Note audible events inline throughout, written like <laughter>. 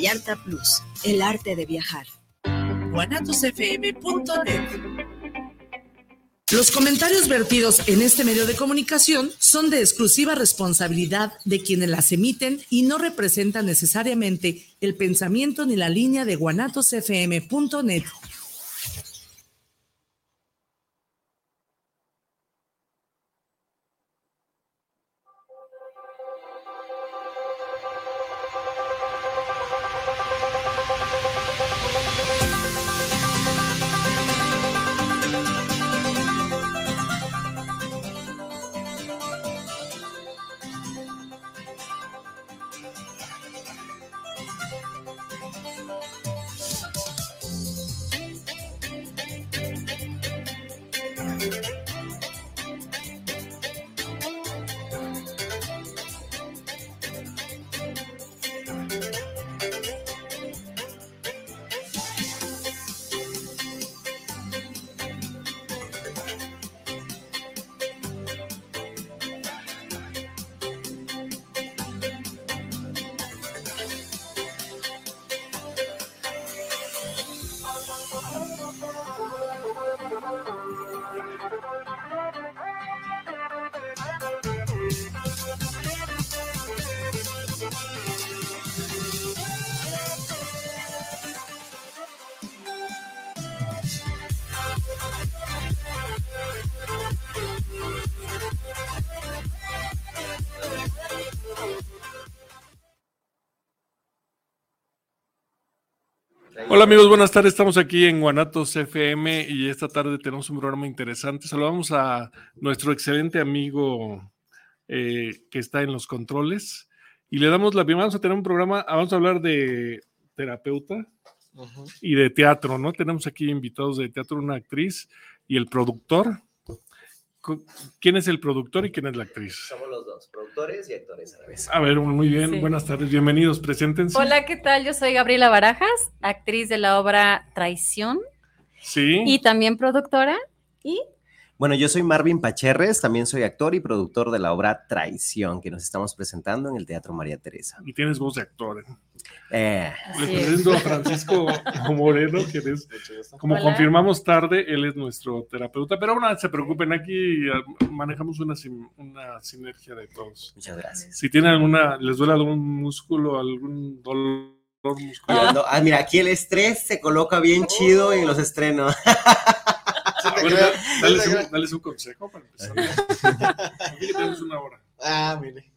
Llanta Plus, el arte de viajar. guanatosfm.net Los comentarios vertidos en este medio de comunicación son de exclusiva responsabilidad de quienes las emiten y no representan necesariamente el pensamiento ni la línea de guanatosfm.net. Hola amigos, buenas tardes. Estamos aquí en Guanatos FM y esta tarde tenemos un programa interesante. Saludamos a nuestro excelente amigo eh, que está en los controles y le damos la bienvenida. Vamos a tener un programa, vamos a hablar de terapeuta y de teatro, ¿no? Tenemos aquí invitados de teatro, una actriz y el productor. ¿Quién es el productor y quién es la actriz? Somos los dos, productores y actores a la vez. A ver, muy bien, sí. buenas tardes, bienvenidos, preséntense. Hola, ¿qué tal? Yo soy Gabriela Barajas, actriz de la obra Traición. Sí. Y también productora. Y bueno, yo soy Marvin Pacherres, también soy actor y productor de la obra Traición, que nos estamos presentando en el Teatro María Teresa. Y tienes voz de actor. ¿eh? Eh. Le presento a Francisco Moreno, que es, como Hola. confirmamos tarde, él es nuestro terapeuta, pero no se preocupen, aquí manejamos una, una sinergia de todos. Muchas gracias. Si tienen alguna, les duele algún músculo, algún dolor muscular. Ah, ah, mira, aquí el estrés se coloca bien chido en los estrenos. <laughs> Bueno, dales, un, dales, un, consejo para empezar. Aquí tenemos una hora. Ah, mire.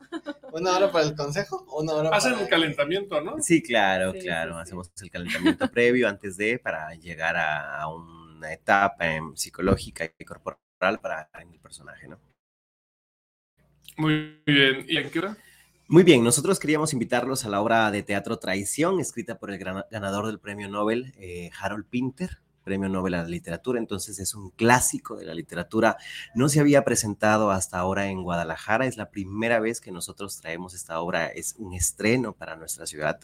¿Una hora para el consejo? Una hora Hacen para... un calentamiento, ¿no? Sí, claro, Sí, claro. sí. Hacemos el calentamiento previo antes de para llegar a, a una etapa em, psicológica y corporal para el personaje, ¿no? Muy bien. ¿Y en qué hora? Muy bien, nosotros queríamos invitarlos a la obra de teatro Traición, escrita por el gran- ganador del premio Nobel, eh, Harold Pinter, premio Nobel a la literatura, entonces es un clásico de la literatura, no se había presentado hasta ahora en Guadalajara, es la primera vez que nosotros traemos esta obra, es un estreno para nuestra ciudad,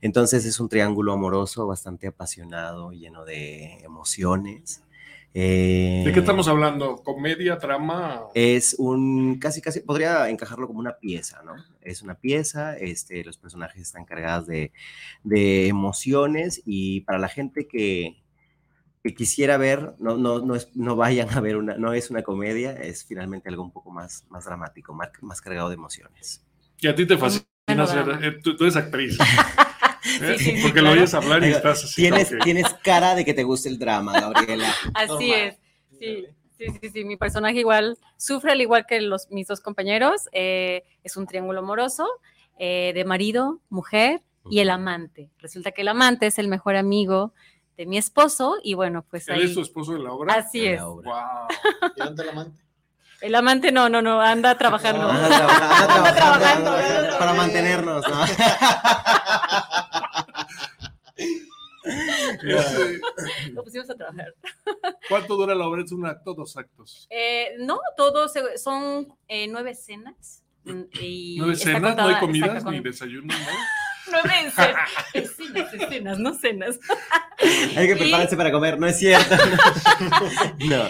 entonces es un triángulo amoroso bastante apasionado, lleno de emociones. ¿De qué Eh, estamos hablando? ¿Comedia, trama? es un, casi, casi, podría encajarlo como una pieza, ¿no? Es una pieza, este, los personajes están cargados de, de emociones y para la gente que, que quisiera ver, no, no, no, es, no vayan a ver una, no es una comedia, es finalmente algo un poco más, más dramático, más, más cargado de emociones. Y a ti te fascina Bueno, ser, eh, tú, tú eres actriz. ¿eh? <laughs> Sí, <laughs> sí, sí, Porque lo claro. oyes hablar y estás así. Tienes, ok. tienes cara de que te gusta el drama, Gabriela. <laughs> así Normal. es. Sí, sí, sí, sí. Mi personaje igual sufre al igual que los, mis dos compañeros. eh, es un triángulo amoroso eh, de marido, mujer y el amante. Resulta que el amante es el mejor amigo de mi esposo y bueno, pues ¿Él ahí. es tu esposo en la obra? Así En es. la obra. Wow. ¿Y dónde la amante? El amante no, no, no, anda trabajando. Anda trabajando, anda trabajando, trabajando. para mantenernos, ¿no? <laughs> Lo pusimos a trabajar. ¿Cuánto dura la obra? ¿Es un acto dos actos? Eh, no, todos se- son eh, nueve cenas. mm, Y ¿Nueve está cenas? ¿No hay comidas con- ni desayuno? ¿no? Nueve cenas, escenas, escenas, no cenas. Hay que Y- prepararse para comer, no es cierto. <laughs> No.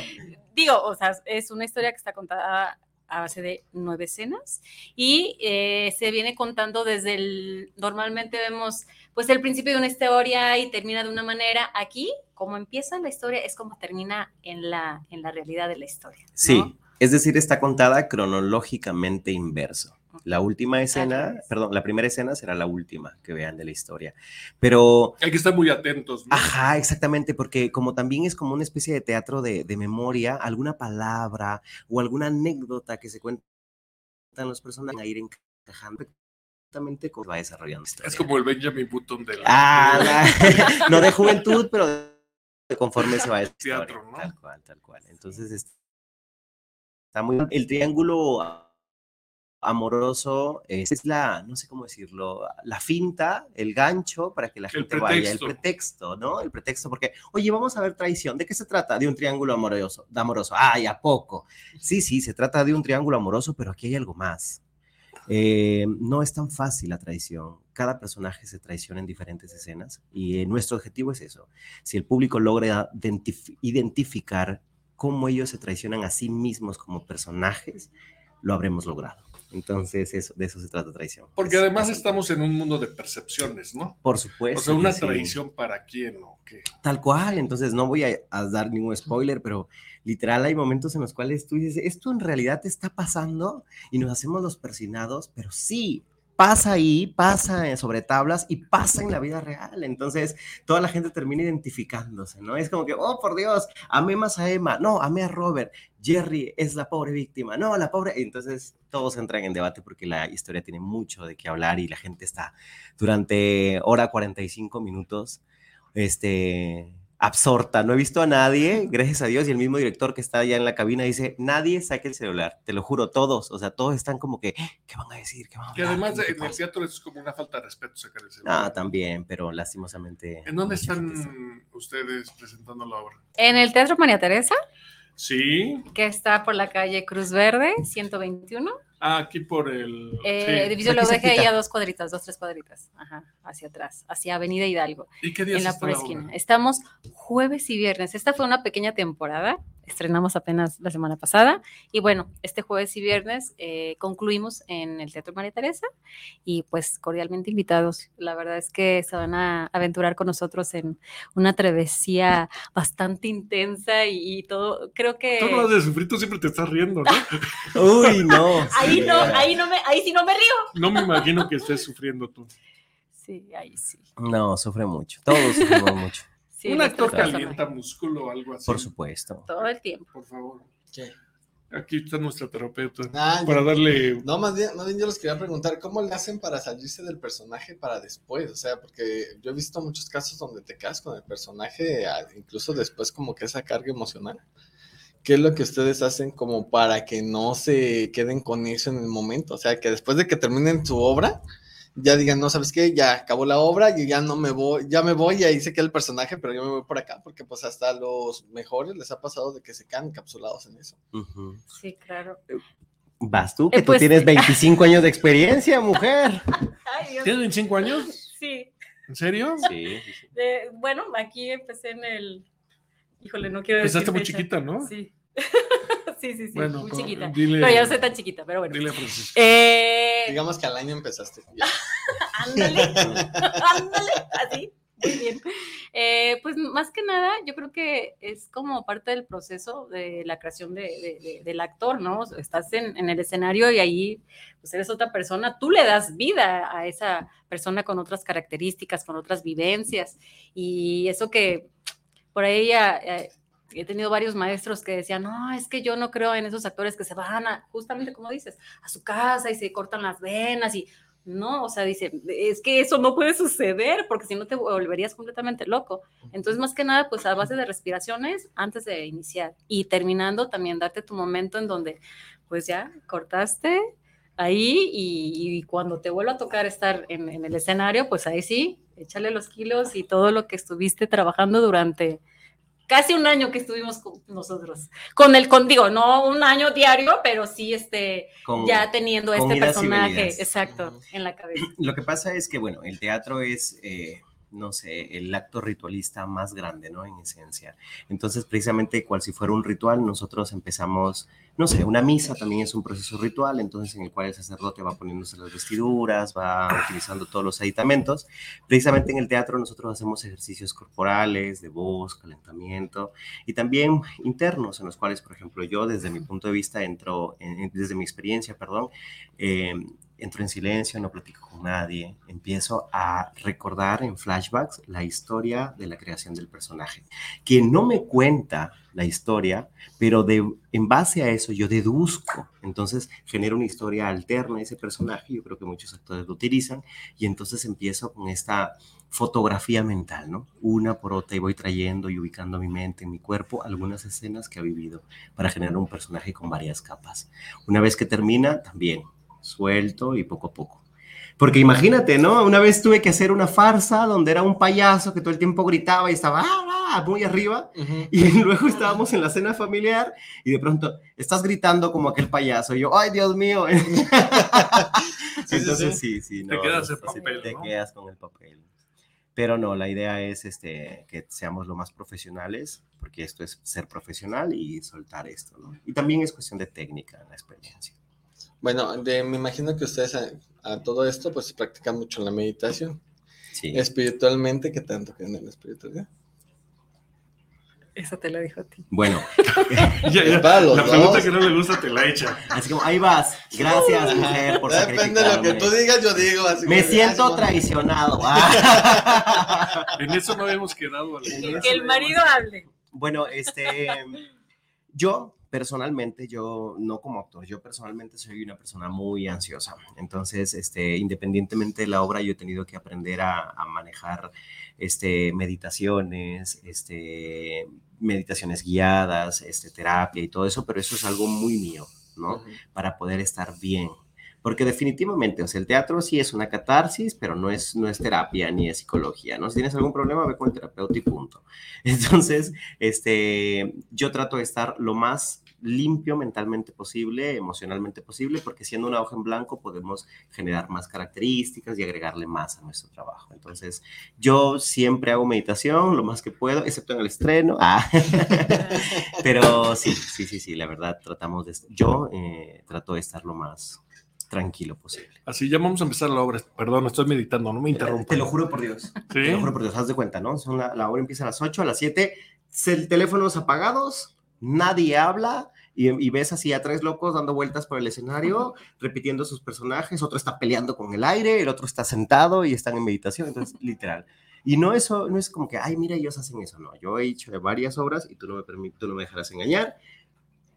Digo, o sea, es una historia que está contada a base de nueve escenas y eh, se viene contando desde el, normalmente vemos pues el principio de una historia y termina de una manera. Aquí, como empieza la historia, es como termina en la, en la realidad de la historia. ¿no? Sí, es decir, está contada cronológicamente inverso. La última escena, perdón, la primera escena será la última que vean de la historia. Pero Hay que estar muy atentos. ¿no? Ajá, exactamente, porque como también es como una especie de teatro de, de memoria, alguna palabra o alguna anécdota que se cuentan los personajes a ir encajando exactamente cómo va desarrollando la historia. Es como el Benjamin Button de la. Ah, la- <laughs> no de juventud, pero de conforme se va <laughs> la historia. Teatro, ¿no? Tal cual, tal cual. Entonces, es- está muy el triángulo amoroso es la, no sé cómo decirlo, la finta, el gancho para que la El gente vaya, el pretexto. pretexto, ¿no? El pretexto, porque, oye, vamos a ver traición, ¿de qué se trata? De un triángulo amoroso, de amoroso, ay, ¿a poco? Sí, sí, se trata de un triángulo amoroso, pero aquí hay algo más. Eh, no es tan fácil la traición. Cada personaje se traiciona en diferentes escenas y eh, nuestro objetivo es eso. Si el público logra identif- identificar cómo ellos se traicionan a sí mismos como personajes, lo habremos logrado. Entonces, eso, de eso se trata traición. Porque Es- además es- estamos en un mundo de percepciones, ¿no? Por supuesto. O sea, una que sí. traición para quién o qué. Tal cual, entonces no voy a, a dar ningún spoiler, pero literal hay momentos en los cuales tú dices, esto en realidad te está pasando y nos hacemos los persinados, pero sí, pasa ahí, pasa eh, sobre tablas y pasa en la vida real. Entonces toda la gente termina identificándose, ¿no? Es como que, oh, por Dios, amé más a Emma, no, amé a Robert, Jerry es la pobre víctima, no, la pobre. Entonces todos entran en debate porque la historia tiene mucho de qué hablar y la gente está durante hora 45 minutos este, absorta. No he visto a nadie, gracias a Dios, y el mismo director que está allá en la cabina dice, nadie saque el celular, te lo juro, todos, o sea, todos están como que, ¿qué van a decir? ¿Qué van a Que hablar? además ¿Qué en el pasa?". teatro es como una falta de respeto sacar el celular. Ah, también, pero lastimosamente. ¿En dónde están ustedes presentando la obra? En el Teatro María Teresa, Sí, que está por la calle Cruz Verde, 121. Ah, aquí por el. Eh, sí. Edificio lo dejé ahí a dos cuadritas, dos, tres cuadritas. Ajá, hacia atrás, hacia Avenida Hidalgo, ¿Y qué días en la pura esquina. Estamos jueves y viernes. Esta fue una pequeña temporada. Estrenamos apenas la semana pasada. Y bueno, este jueves y viernes eh, concluimos en el Teatro María Teresa. Y pues cordialmente invitados. La verdad es que se van a aventurar con nosotros en una travesía bastante intensa y, y todo. Creo que. Tú no de sufrir, tú siempre te estás riendo, ¿no? <laughs> Uy, no. <laughs> Ahí no, ahí no me, ahí sí no me río. No me imagino que estés sufriendo tú. Sí, ahí sí. No, sufre mucho, todos sufrimos mucho, sí Un actor personaje. calienta músculo o algo así. por supuesto. Todo el tiempo. Por favor. ¿Qué? Aquí está nuestra terapeuta. Ah, Para yo- darle. No, más bien, más bien yo les quería preguntar, ¿cómo le hacen para salirse del personaje para después? O sea, porque yo he visto muchos casos donde te quedas con el personaje, incluso después como que esa carga emocional. ¿Qué es lo que ustedes hacen como para que no se queden con eso en el momento? O sea, que después de que terminen su obra, ya digan, no, ¿sabes qué? Ya acabó la obra y ya no me voy, ya me voy y ahí se queda el personaje, pero yo me voy por acá, porque pues hasta a los mejores les ha pasado de que se quedan encapsulados en eso. Sí, claro. Vas tú, que Eh, pues- tú tienes 25 años de experiencia, <laughs> mujer. Ay, Dios. ¿Tienes 25 años? Sí. ¿En serio? Sí, sí, sí. De- bueno, aquí empecé en el. Híjole, no quiero decir. Empezaste muy fecha. chiquita, ¿no? Sí. Sí, sí, sí. Bueno, muy pues, chiquita. dile- Pero ya no soy tan chiquita, pero bueno. Dile a Francisco. Eh, Digamos que al año empezaste. <laughs> Ándale, ándale, así. Muy bien. Eh, pues más que nada, yo creo que es como parte del proceso de la creación de- de- de- del actor, ¿no? Estás en, en el escenario y ahí pues eres otra persona, tú le das vida a esa persona con otras características, con otras vivencias. Y eso que por ahí ya, eh, he tenido varios maestros que decían, no, es que yo no creo en esos actores que se van a, justamente como dices, a su casa y se cortan las venas y no, o sea, dice, es que eso no puede suceder porque si no te volverías completamente loco. Entonces, más que nada, pues a base de respiraciones antes de iniciar y terminando también darte tu momento en donde pues ya cortaste ahí y, y cuando te vuelva a tocar estar en, en el escenario, pues ahí sí, échale los kilos y todo lo que estuviste trabajando durante casi un año que estuvimos con nosotros. Con el, con, digo, no un año diario, pero sí este, Con- ya teniendo este personaje, exacto, en la cabeza. <clears throat> Lo que pasa es que, bueno, el teatro es, eh, no sé, el acto ritualista más grande, ¿no? En esencia. Entonces, precisamente, cual si fuera un ritual, nosotros empezamos no sé, una misa también es un proceso ritual, entonces en el cual el sacerdote va poniéndose las vestiduras, va utilizando todos los aditamentos. Precisamente en el teatro nosotros hacemos ejercicios corporales, de voz, calentamiento y también internos, en los cuales, por ejemplo, yo desde mi punto de vista entro, desde mi experiencia, perdón, eh, entro en silencio, no platico con nadie, empiezo a recordar en flashbacks la historia de la creación del personaje. Quien no me cuenta la historia, pero de, en base a eso yo deduzco, entonces genero una historia alterna a ese personaje, yo creo que muchos actores lo utilizan, y entonces empiezo con esta fotografía mental, ¿no? Una por otra y voy trayendo y ubicando mi mente, en mi cuerpo, algunas escenas que ha vivido para generar un personaje con varias capas. Una vez que termina, también suelto y poco a poco. Porque imagínate, ¿no? Una vez tuve que hacer una farsa donde era un payaso que todo el tiempo gritaba y estaba ¡Ah, ah! muy arriba. Y <laughs> luego estábamos en la cena familiar y de pronto estás gritando como aquel payaso. Y yo, ¡ay, Dios mío! <laughs> Entonces, sí, sí, no, te quedas, papel, te quedas con el papel. Pero no, la idea es este, que seamos lo más profesionales, porque esto es ser profesional y soltar esto, ¿no? Y también es cuestión de técnica, la experiencia. Bueno, me imagino que ustedes a, todo esto pues practican mucho la meditación. Sí. Espiritualmente, ¿qué tanto creen en la espiritualidad? Eso te lo dijo a ti. Bueno, <laughs> la pregunta que no le gusta te la echa. Así como, ahí vas. Gracias, mujer, por Depende de lo que tú digas, yo digo. Me siento traicionado. <laughs> <laughs> en eso no habíamos quedado. Que el marido hable. Bueno, este, yo personalmente, yo no como actor, yo personalmente soy una persona muy ansiosa. Entonces, este, independientemente de la obra, yo he tenido que aprender a, manejar este, meditaciones, este, meditaciones guiadas, este, terapia y todo eso, pero eso es algo muy mío, ¿no? Para poder estar bien porque definitivamente, o sea, el teatro sí es una catarsis, pero no es, no es terapia ni es psicología, ¿no? Si tienes algún problema, ve con el terapeuta y punto. <laughs> Entonces, este, yo trato de estar lo más limpio mentalmente posible, emocionalmente posible, porque siendo una hoja en blanco podemos generar más características y agregarle más a nuestro trabajo. Entonces, yo siempre hago meditación lo más que puedo, excepto en el estreno. Ah. <laughs> Pero sí, sí, sí, sí, la verdad tratamos de, yo eh, trato de estar lo más tranquilo posible. Así ya vamos a empezar la obra. Perdón, estoy meditando, no me interrumpas. Te lo juro por Dios. Te lo juro por Dios, haz de cuenta, ¿no? Son la, la, obra empieza a las 8, a las 7, teléfonos apagados, nadie habla. Y, ves así a tres locos dando vueltas por el escenario, repitiendo sus personajes, otro está peleando con el aire, el otro está sentado y están en meditación, entonces <laughs> literal. Y no, eso, no es como que, ay, mira, ellos hacen eso, no. Yo he hecho varias obras y tú no me, tú no me dejarás engañar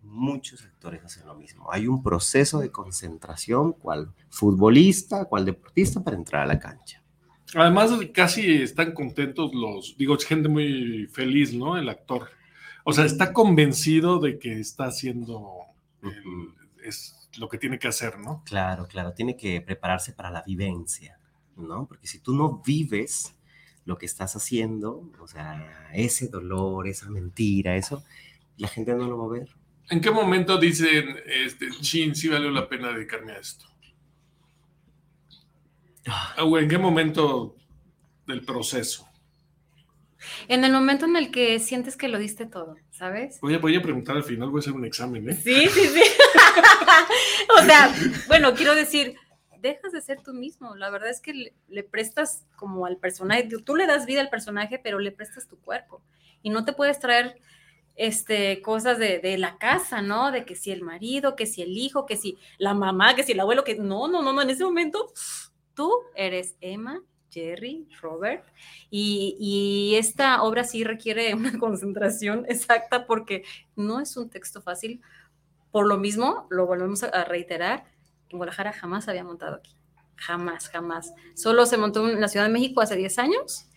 muchos actores hacen lo mismo. Hay un proceso de concentración, cual futbolista, cual deportista, para entrar a la cancha. Además, casi están contentos los, digo, es gente muy feliz, ¿no? El actor. O sea, está convencido de que está haciendo es lo que tiene que hacer, ¿no? Claro, claro, tiene que prepararse para la vivencia, ¿no? Porque si tú no vives lo que estás haciendo, o sea, ese dolor, esa mentira, eso, la gente no lo va a ver. ¿En qué momento dicen, este, chin, sí valió la pena dedicarme a esto? Ah. Ah, ¿En qué momento del proceso? En el momento en el que sientes que lo diste todo, ¿sabes? Voy a, voy a preguntar al final, voy a hacer un examen, ¿eh? Sí, sí, sí. <laughs> o sea, bueno, quiero decir, dejas de ser tú mismo. La verdad es que le, le, prestas como al personaje, tú le das vida al personaje, pero le prestas tu cuerpo. Y no te puedes traer este, cosas de, la casa, ¿no? De que si el marido, que si el hijo, que si la mamá, que si el abuelo, que no, no, no, no, en ese momento tú eres Emma, Jerry, Robert, y, y esta obra sí requiere una <laughs> concentración exacta porque no es un texto fácil. Por lo mismo, lo volvemos a reiterar, en Guadalajara jamás había montado aquí. Jamás, jamás. Solo se montó en la Ciudad de México hace 10 años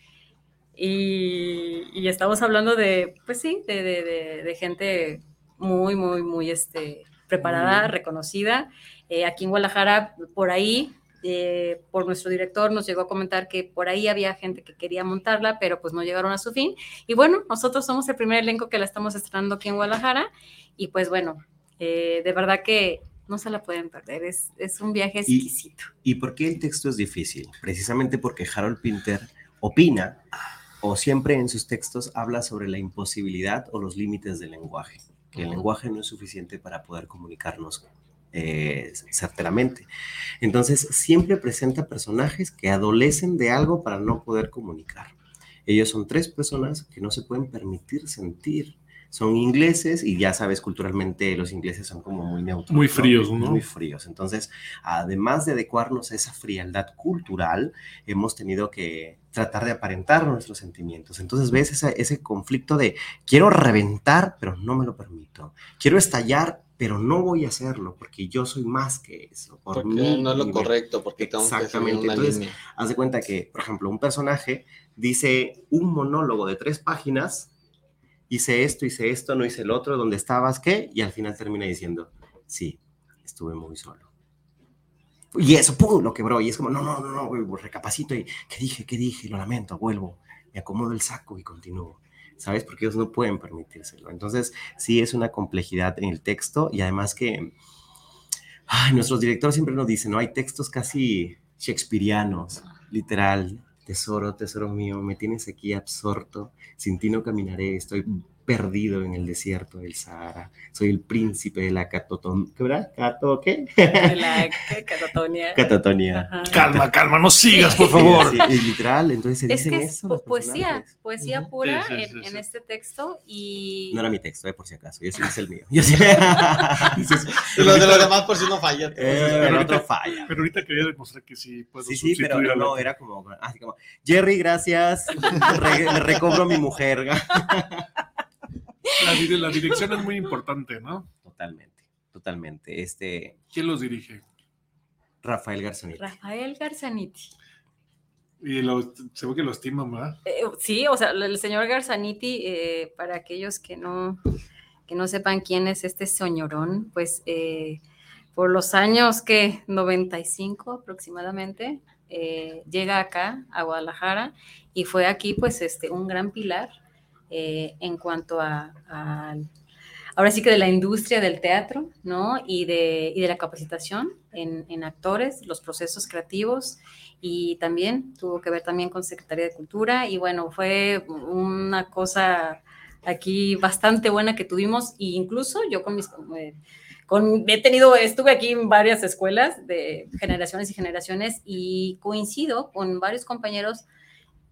y, estamos hablando de, pues sí, de, gente muy, muy, muy este, preparada, reconocida. Eh, aquí en Guadalajara, por ahí, eh, por nuestro director, nos llegó a comentar que por ahí había gente que quería montarla, pero pues no llegaron a su fin. Y bueno, nosotros somos el primer elenco que la estamos estrenando aquí en Guadalajara. Y pues bueno, eh, de verdad que no se la pueden perder, es, es un viaje exquisito. ¿Y, ¿Y por qué el texto es difícil? Precisamente porque Harold Pinter opina o siempre en sus textos habla sobre la imposibilidad o los límites del lenguaje, que el lenguaje no es suficiente para poder comunicarnos eh, certeramente. Entonces, siempre presenta personajes que adolecen de algo para no poder comunicar. Ellos son tres personas que no se pueden permitir sentir. Son ingleses y ya sabes, culturalmente los ingleses son como muy neutros. Muy fríos, ¿no? Muy fríos. Entonces, además de adecuarnos a esa frialdad cultural, hemos tenido que tratar de aparentar nuestros sentimientos. Entonces ves ese, ese conflicto de quiero reventar, pero no me lo permito. Quiero estallar, pero no voy a hacerlo porque yo soy más que eso. Por porque no es lo correcto, porque tengo Exactamente. Que una Entonces, haz de cuenta que, por ejemplo, un personaje dice un monólogo de tres páginas, hice esto, hice esto, no hice el otro, ¿dónde estabas? ¿Qué? Y al final termina diciendo, sí, estuve muy solo. Y eso, ¡pum!, lo quebró. Y es como, no, no, no, no, recapacito y, ¿qué dije? ¿Qué dije? Lo lamento, vuelvo, me acomodo el saco y continúo. ¿sabes? Porque ellos no pueden permitírselo. Entonces, sí es una complejidad en el texto y además que nuestros directores siempre nos dicen, ¿no? Hay textos casi shakespearianos, literal, tesoro, tesoro mío, me tienes aquí absorto, sin ti no caminaré, estoy perdido en el desierto del Sahara. Soy el príncipe de la catoton... ¿Qué verdad? ¿Cato qué? De la catatonia. Catatonia. <laughs> Calma, calma, no sigas, por favor. Sí, es literal, entonces se es dicen que eso. Es poesía, poesía pura sí, en, en, este texto y... No era mi texto, eh, por si acaso, yo sí es el mío. <laughs> Yo sí... <laughs> Lo de los demás por si no falla. Eh, el otro falla. Pero ahorita quería demostrar que sí puedo Sí, sí, pero no, no, era como, así como, Jerry, gracias, le recobro a mi mujer. La, la, dirección es muy importante, ¿no? Totalmente, totalmente. Este, ¿Quién los dirige? Rafael Garzaniti. Rafael Garzaniti. Y lo, se ve que lo estiman, ¿verdad? Eh, sí, o sea, el señor Garzaniti, eh, para aquellos que no, que no sepan quién es este señorón, pues eh, por los años que 95 aproximadamente, eh, llega acá a Guadalajara y fue aquí pues este un gran pilar eh, en cuanto a, ahora sí que de la industria del teatro, ¿no? Y de, y de la capacitación en, en, actores, los procesos creativos y también tuvo que ver también con Secretaría de Cultura y bueno, fue una cosa aquí bastante buena que tuvimos e incluso yo con mis... Eh, con, he tenido, estuve aquí en varias escuelas de generaciones y generaciones y coincido con varios compañeros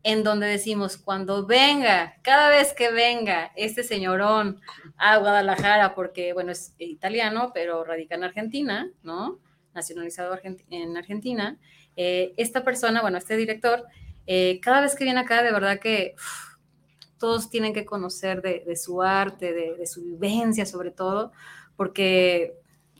en donde decimos, cuando venga, cada vez que venga este señorón a Guadalajara, porque, bueno, es italiano, pero radica en Argentina, ¿no? Nacionalizado en Argentina, eh, esta persona, bueno, este director, eh, cada vez que viene acá, de verdad que todos tienen que conocer de, su arte, de, su vivencia sobre todo, porque,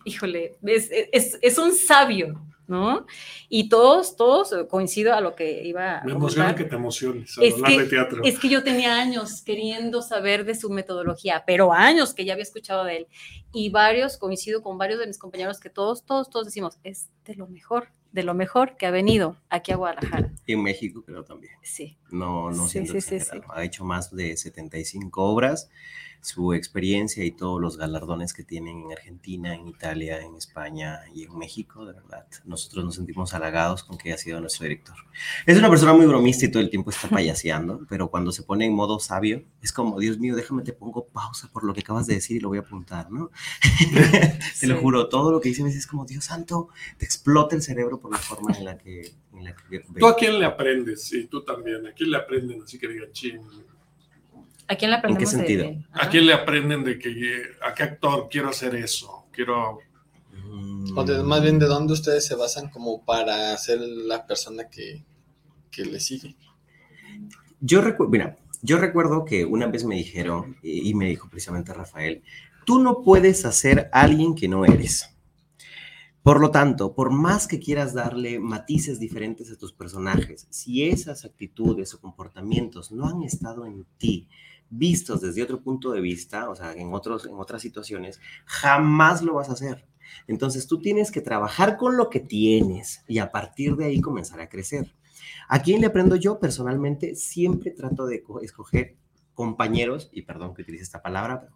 híjole, es, es un sabio, ¿no? Y todos, todos, eh, coincido a lo que iba a Me emociona que te emociones es hablar que, de teatro. Es que yo tenía años queriendo saber de su metodología, pero años que ya había escuchado de él. Y varios, coincido con varios de mis compañeros que todos, todos, todos decimos, es de lo mejor, de lo mejor que ha venido aquí a Guadalajara. <laughs> Y en México creo también. Sí. No, no sí, sí, sí, Ha hecho más de 75 obras su experiencia y todos los galardones que tienen en Argentina, en Italia, en España y en México, de verdad. Nosotros nos sentimos halagados con que haya sido nuestro director. Es una persona muy bromista y todo el tiempo está <laughs> payaseando, pero cuando se pone en modo sabio, es como, Dios mío, déjame te pongo pausa por lo que acabas de decir y lo voy a apuntar, ¿no? <laughs> te lo juro, todo lo que dicen es como, Dios santo, te explota el cerebro por la forma en la que... En la que ¿Tú a quién le aprendes? Y tú también, ¿a quién le aprenden? Así que digan, ching, ¿A quién le aprendemos? ¿En qué sentido? De, ¿A quién le aprenden de que a qué actor quiero hacer eso? Quiero. O de, más bien, ¿de dónde ustedes se basan como para ser la persona que, que le sigue? Yo recuerdo, mira, yo recuerdo que una vez me dijeron, y me dijo precisamente Rafael, tú no puedes hacer alguien que no eres. Por lo tanto, por más que quieras darle matices diferentes a tus personajes, si esas actitudes o comportamientos no han estado en ti, vistos desde otro punto de vista, o sea, en, otros, en otras situaciones, jamás lo vas a hacer. Entonces tú tienes que trabajar con lo que tienes y a partir de ahí comenzar a crecer. ¿A quién le aprendo yo? Personalmente siempre trato de escoger compañeros, y perdón que utilice esta palabra, pero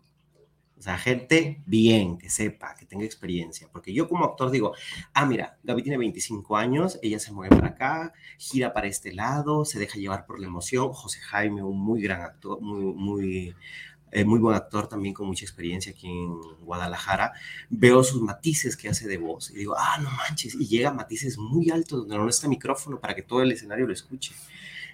o sea, gente bien, que sepa, que tenga experiencia. Porque yo como actor digo, ah, mira, Gaby tiene 25 años, ella se mueve para acá, gira para este lado, se deja llevar por la emoción. José Jaime, un muy gran actor, muy, muy eh, muy buen actor también con mucha experiencia aquí en Guadalajara, veo sus matices que hace de voz y digo, ah, no manches, y llega a matices muy altos donde no está micrófono para que todo el escenario lo escuche.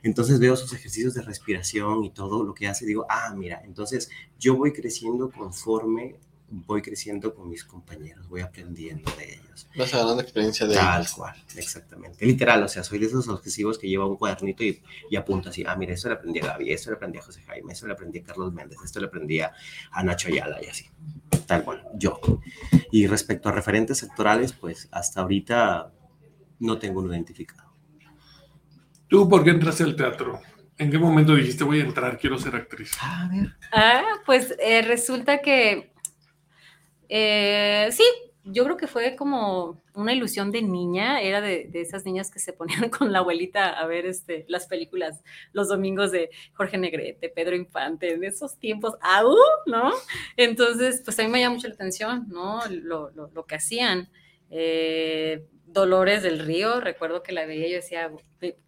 Entonces veo sus ejercicios de respiración y todo lo que hace, digo, ah, mira, entonces yo voy creciendo conforme voy creciendo con mis compañeros, voy aprendiendo de ellos. Vas ganando experiencia de Tal cual, exactamente. Literal, o sea, soy de esos obsesivos que lleva un cuadernito y, y apunta así, ah, mira, esto le aprendí a Gaby, esto le aprendí a José Jaime, esto le aprendí a Carlos Méndez, esto le aprendí a, a Nacho Ayala y así. Tal cual, yo. Y respecto a referentes sectorales, pues hasta ahorita no tengo uno identificado. ¿Tú por qué entraste al teatro? ¿En qué momento dijiste voy a entrar, quiero ser actriz? A ver. Ah, pues eh, resulta que eh, sí, yo creo que fue como una ilusión de niña, era de, de, esas niñas que se ponían <laughs> con la abuelita a ver este, las películas los domingos de Jorge Negrete, Pedro Infante, en esos tiempos, ¡au! ¿no? Entonces, pues a mí me llama mucho la atención, ¿no? Lo, lo, lo que hacían. Eh, Dolores del Río, recuerdo que la veía y yo decía,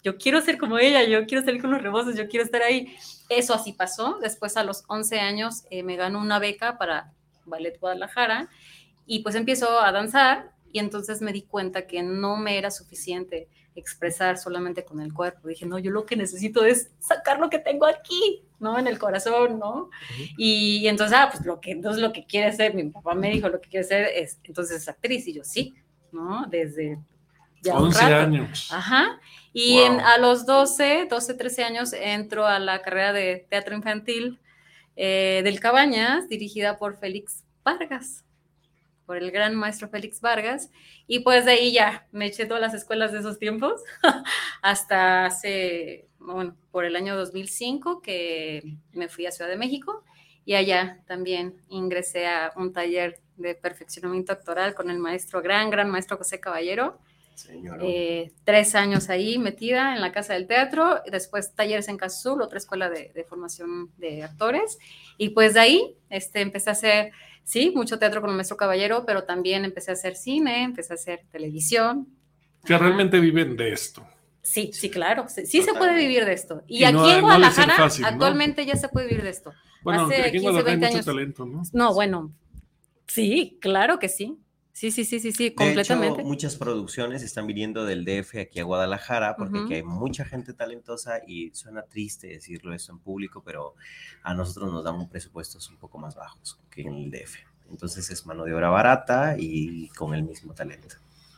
yo quiero ser como ella, yo quiero salir con los rebozos, yo quiero estar ahí. Eso así pasó. Después, a los 11 años, eh, me ganó una beca para Ballet Guadalajara y pues empiezo a danzar y entonces me di cuenta que no me era suficiente expresar solamente con el cuerpo. Dije, no, yo lo que necesito es sacar lo que tengo aquí, ¿no? En el corazón, ¿no? Uh -huh. y, y, entonces, ah, pues lo que, entonces lo que quiere ser, mi papá me dijo, lo que quiere ser es, entonces es actriz, y yo sí, ¿no? Desde ya 11 años. Ajá. Y wow. en, a los 12, 12, 13 años entro a la carrera de teatro infantil eh, del Cabañas, dirigida por Félix Vargas, por el gran maestro Félix Vargas, y pues de ahí ya me eché todas las escuelas de esos tiempos, <laughs> hasta hace, bueno, por el año 2005 que me fui a Ciudad de México, y allá también ingresé a un taller de perfeccionamiento actoral con el maestro, gran, gran maestro José Caballero, eh, tres años ahí metida en la Casa del Teatro, después talleres en Casa Azul, otra escuela de, de, formación de actores, y pues de ahí este, empecé a hacer, sí, mucho teatro con el maestro Caballero, pero también empecé a hacer cine, empecé a hacer televisión. Que realmente viven de esto. Sí, sí, claro, sí, sí se puede vivir de esto. Y, y aquí no, en Guadalajara no fácil, actualmente ¿no? ya se puede vivir de esto. Bueno, Hace aquí 15, 20 años. Talento, ¿no? no, bueno, sí, claro que sí. Sí, sí, sí, sí, sí, completamente. De hecho, muchas producciones están viniendo del DF aquí a Guadalajara porque uh -huh. aquí hay mucha gente talentosa y suena triste decirlo eso en público, pero a nosotros nos dan un presupuestos un poco más bajos que en el DF. Entonces es mano de obra barata y con el mismo talento.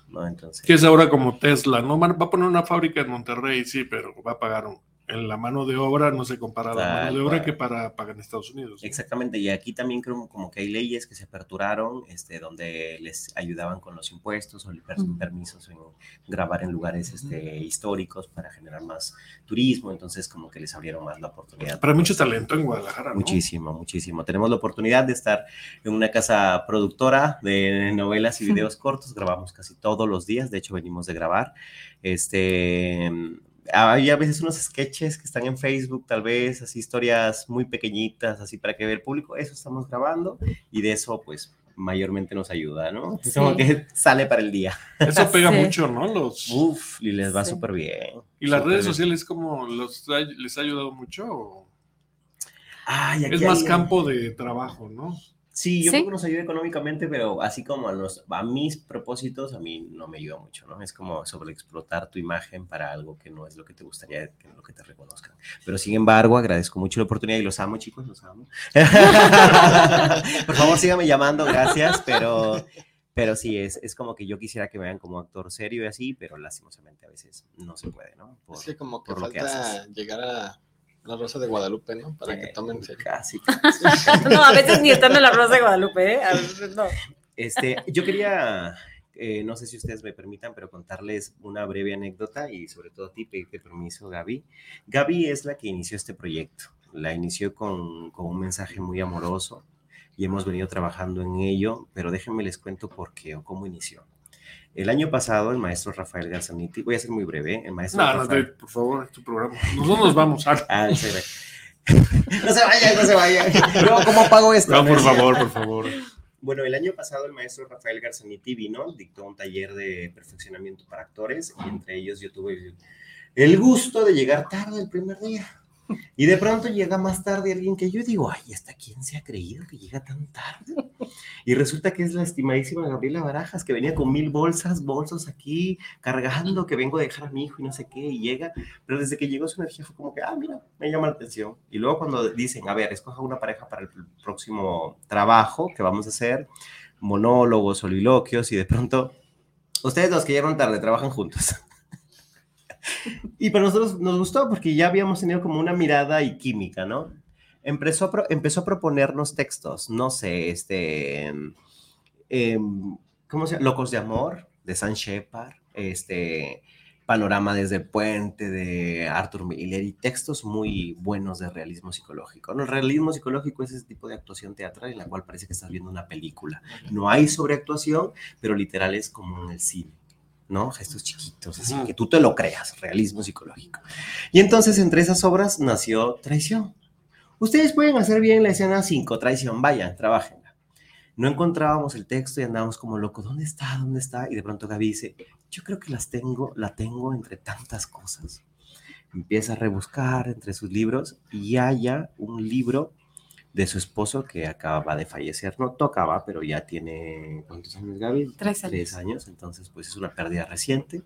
¿no? Entonces, que es ahora como Tesla, ¿no? Va a poner una fábrica en Monterrey, sí, pero va a pagar un, en la mano de obra no se compara la mano de obra que para pagar en Estados Unidos. Exactamente, y aquí también creo como que hay leyes que se aperturaron, este, donde les ayudaban con los impuestos o per -huh. permisos en grabar en lugares este, históricos para generar más turismo, entonces como que les abrieron más la oportunidad. Para mucho talento en Guadalajara. ¿no? Muchísimo, muchísimo. Tenemos la oportunidad de estar en una casa productora de novelas y videos cortos, grabamos casi todos los días, de hecho venimos de grabar. Este hay a veces unos sketches que están en Facebook, tal vez, así historias muy pequeñitas, así para que vea el público, eso estamos grabando y de eso pues mayormente nos ayuda, ¿no? Sí. Como que sale para el día. Eso <laughs> pega sí. mucho, ¿no? Los... Uf, y les va sí. súper bien. ¿Y las redes bien. sociales como los, les ha ayudado mucho? O... Ay, es más hay... campo de trabajo, ¿no? Sí, yo ¿Sí? creo que nos ayuda económicamente, pero así como a, los, a mis propósitos, a mí no me ayuda mucho, ¿no? Es como sobreexplotar tu imagen para algo que no es lo que te gustaría, que lo que te reconozcan. Pero sin embargo, agradezco mucho la oportunidad y los amo, chicos, los amo. <laughs> Por favor, síganme llamando, gracias, pero, pero sí, es, es como que yo quisiera que me vean como actor serio y así, pero lastimosamente a veces no se puede, ¿no? Por, es que como que falta que llegar a la Rosa de Guadalupe, ¿no? Para que tomen serio. Casi. <laughs> no, a veces ni están en la Rosa de Guadalupe, ¿eh? A veces no. Este, yo quería, eh, no sé si ustedes me permitan, pero contarles una breve anécdota y sobre todo a ti pedirte permiso, Gaby. Gaby es la que inició este proyecto. La inició con, con un mensaje muy amoroso y hemos venido trabajando en ello, pero déjenme les cuento por qué o cómo inició. El año pasado, el maestro Rafael Garzaniti, voy a ser muy breve, el maestro. No, Rafael... no, por favor, es tu programa. Nosotros nos vamos. ah, sí, no se vayan, <laughs> no se vayan. No, ¿cómo pago esto? No, por favor, por favor. Bueno, el año pasado el maestro Rafael Garzaniti vino, dictó un taller de perfeccionamiento para actores y entre ellos yo tuve el, el gusto de llegar tarde el primer día. Y de pronto llega más tarde alguien que yo digo, ay, ¿hasta quién se ha creído que llega tan tarde? Y resulta que es la estimadísima Gabriela Barajas, que venía con mil bolsas, bolsos aquí, cargando, que vengo a dejar a mi hijo y no sé qué, y llega. Pero desde que llegó su energía fue como que, ah, mira, me llama la atención. Y luego cuando dicen, a ver, escoja una pareja para el próximo trabajo que vamos a hacer, monólogos, soliloquios, y de pronto, ustedes los que llegaron tarde, trabajan juntos. Y para nosotros nos gustó porque ya habíamos tenido como una mirada y química, ¿no? Empezó a, empezó proponernos textos, no sé, este, em, ¿cómo se llama? Locos de Amor, de San Shepard, este, Panorama desde Puente, de Arthur Miller, y textos muy buenos de realismo psicológico. ¿no? El realismo psicológico es ese tipo de actuación teatral en la cual parece que estás viendo una película. No hay sobreactuación, pero literal es como en el cine. ¿No? Gestos chiquitos, así que tú te lo creas, realismo psicológico. Y entonces entre esas obras nació Traición. Ustedes pueden hacer bien la escena 5, Traición, vayan, trabajenla. No encontrábamos el texto y andábamos como locos, ¿dónde está? ¿Dónde está? Y de pronto Gaby dice, yo creo que las tengo, la tengo entre tantas cosas. Empieza a rebuscar entre sus libros y haya un libro de su esposo que acaba de fallecer. No tocaba, pero ya tiene, ¿cuántos años, Gaby? Tres años. Tres años, entonces pues es una pérdida reciente.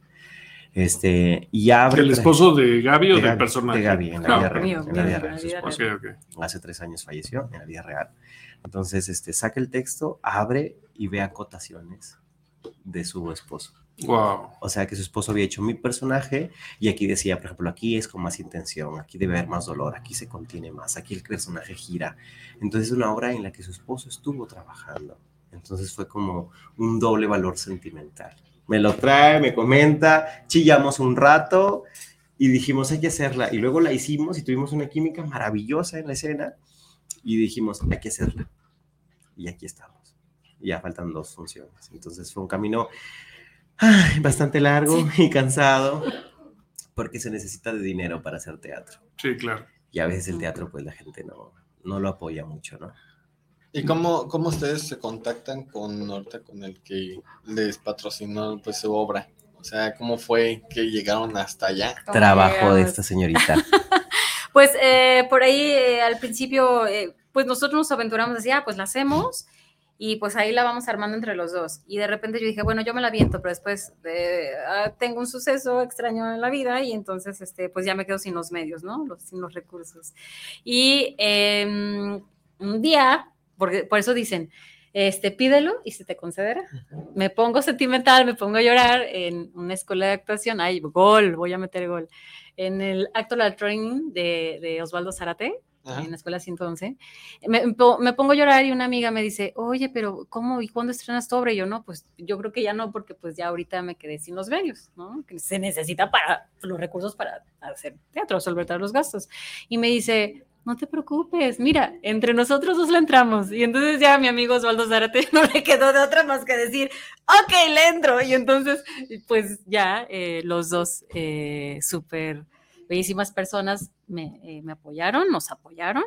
Este, y abre... ¿El esposo de Gaby o del personaje? De Gaby, en la No, vida real. mío, en la vida mío, real, en su la vida esposo. Ok, ok. Hace tres años falleció, en la vida real. Entonces, este, saca el texto, abre y ve acotaciones de su esposo. Wow. O sea, que su esposo había hecho mi personaje y aquí decía, por ejemplo, aquí es con más intención, aquí debe haber más dolor, aquí se contiene más, aquí el personaje gira. Entonces es una obra en la que su esposo estuvo trabajando. Entonces fue como un doble valor sentimental. Me lo trae, me comenta, chillamos un rato y dijimos, hay que hacerla. Y luego la hicimos y tuvimos una química maravillosa en la escena y dijimos, hay que hacerla. Y aquí estamos. Ya faltan dos funciones. Entonces fue un camino ay, bastante largo y cansado porque se necesita de dinero para hacer teatro. Sí, claro. Y a veces el teatro, pues la gente no, no lo apoya mucho, ¿no? ¿Y cómo, cómo ustedes se contactan con Norte, con el que les patrocinó pues, su obra? O sea, ¿cómo fue que llegaron hasta allá? ¿Cómo Trabajo de llegamos? esta señorita. <laughs> Pues eh, por ahí eh, al principio, eh, pues nosotros nos aventuramos así, ah, pues la hacemos y pues ahí la vamos armando entre los dos. Y de repente yo dije, bueno, yo me la viento, pero después ah, tengo un suceso extraño en la vida y entonces este, pues ya me quedo sin los medios, ¿no? Los- sin los recursos. Y em, un día, porque por eso dicen, este, pídelo y se te concederá. Me pongo sentimental, me pongo a llorar en una escuela de actuación. Ay, gol, voy a meter gol. En el Actoral Training de, de Osvaldo Zarate, Ajá. en la escuela 111. Me, me po- me pongo a llorar y una amiga me dice, oye, pero ¿cómo y cuándo estrenas tu obra? Y yo, no, pues yo creo que ya no, porque pues ya ahorita me quedé sin los medios, ¿no? Que se necesita para los recursos para hacer teatro, solventar los gastos. Y me dice, no te preocupes, mira, entre nosotros dos le entramos. Y entonces ya mi amigo Osvaldo Zárate <laughs> no le quedó de otra más que decir, ok, le entro. Y entonces, pues ya eh, los dos eh, súper bellísimas personas me, eh, me apoyaron, nos apoyaron.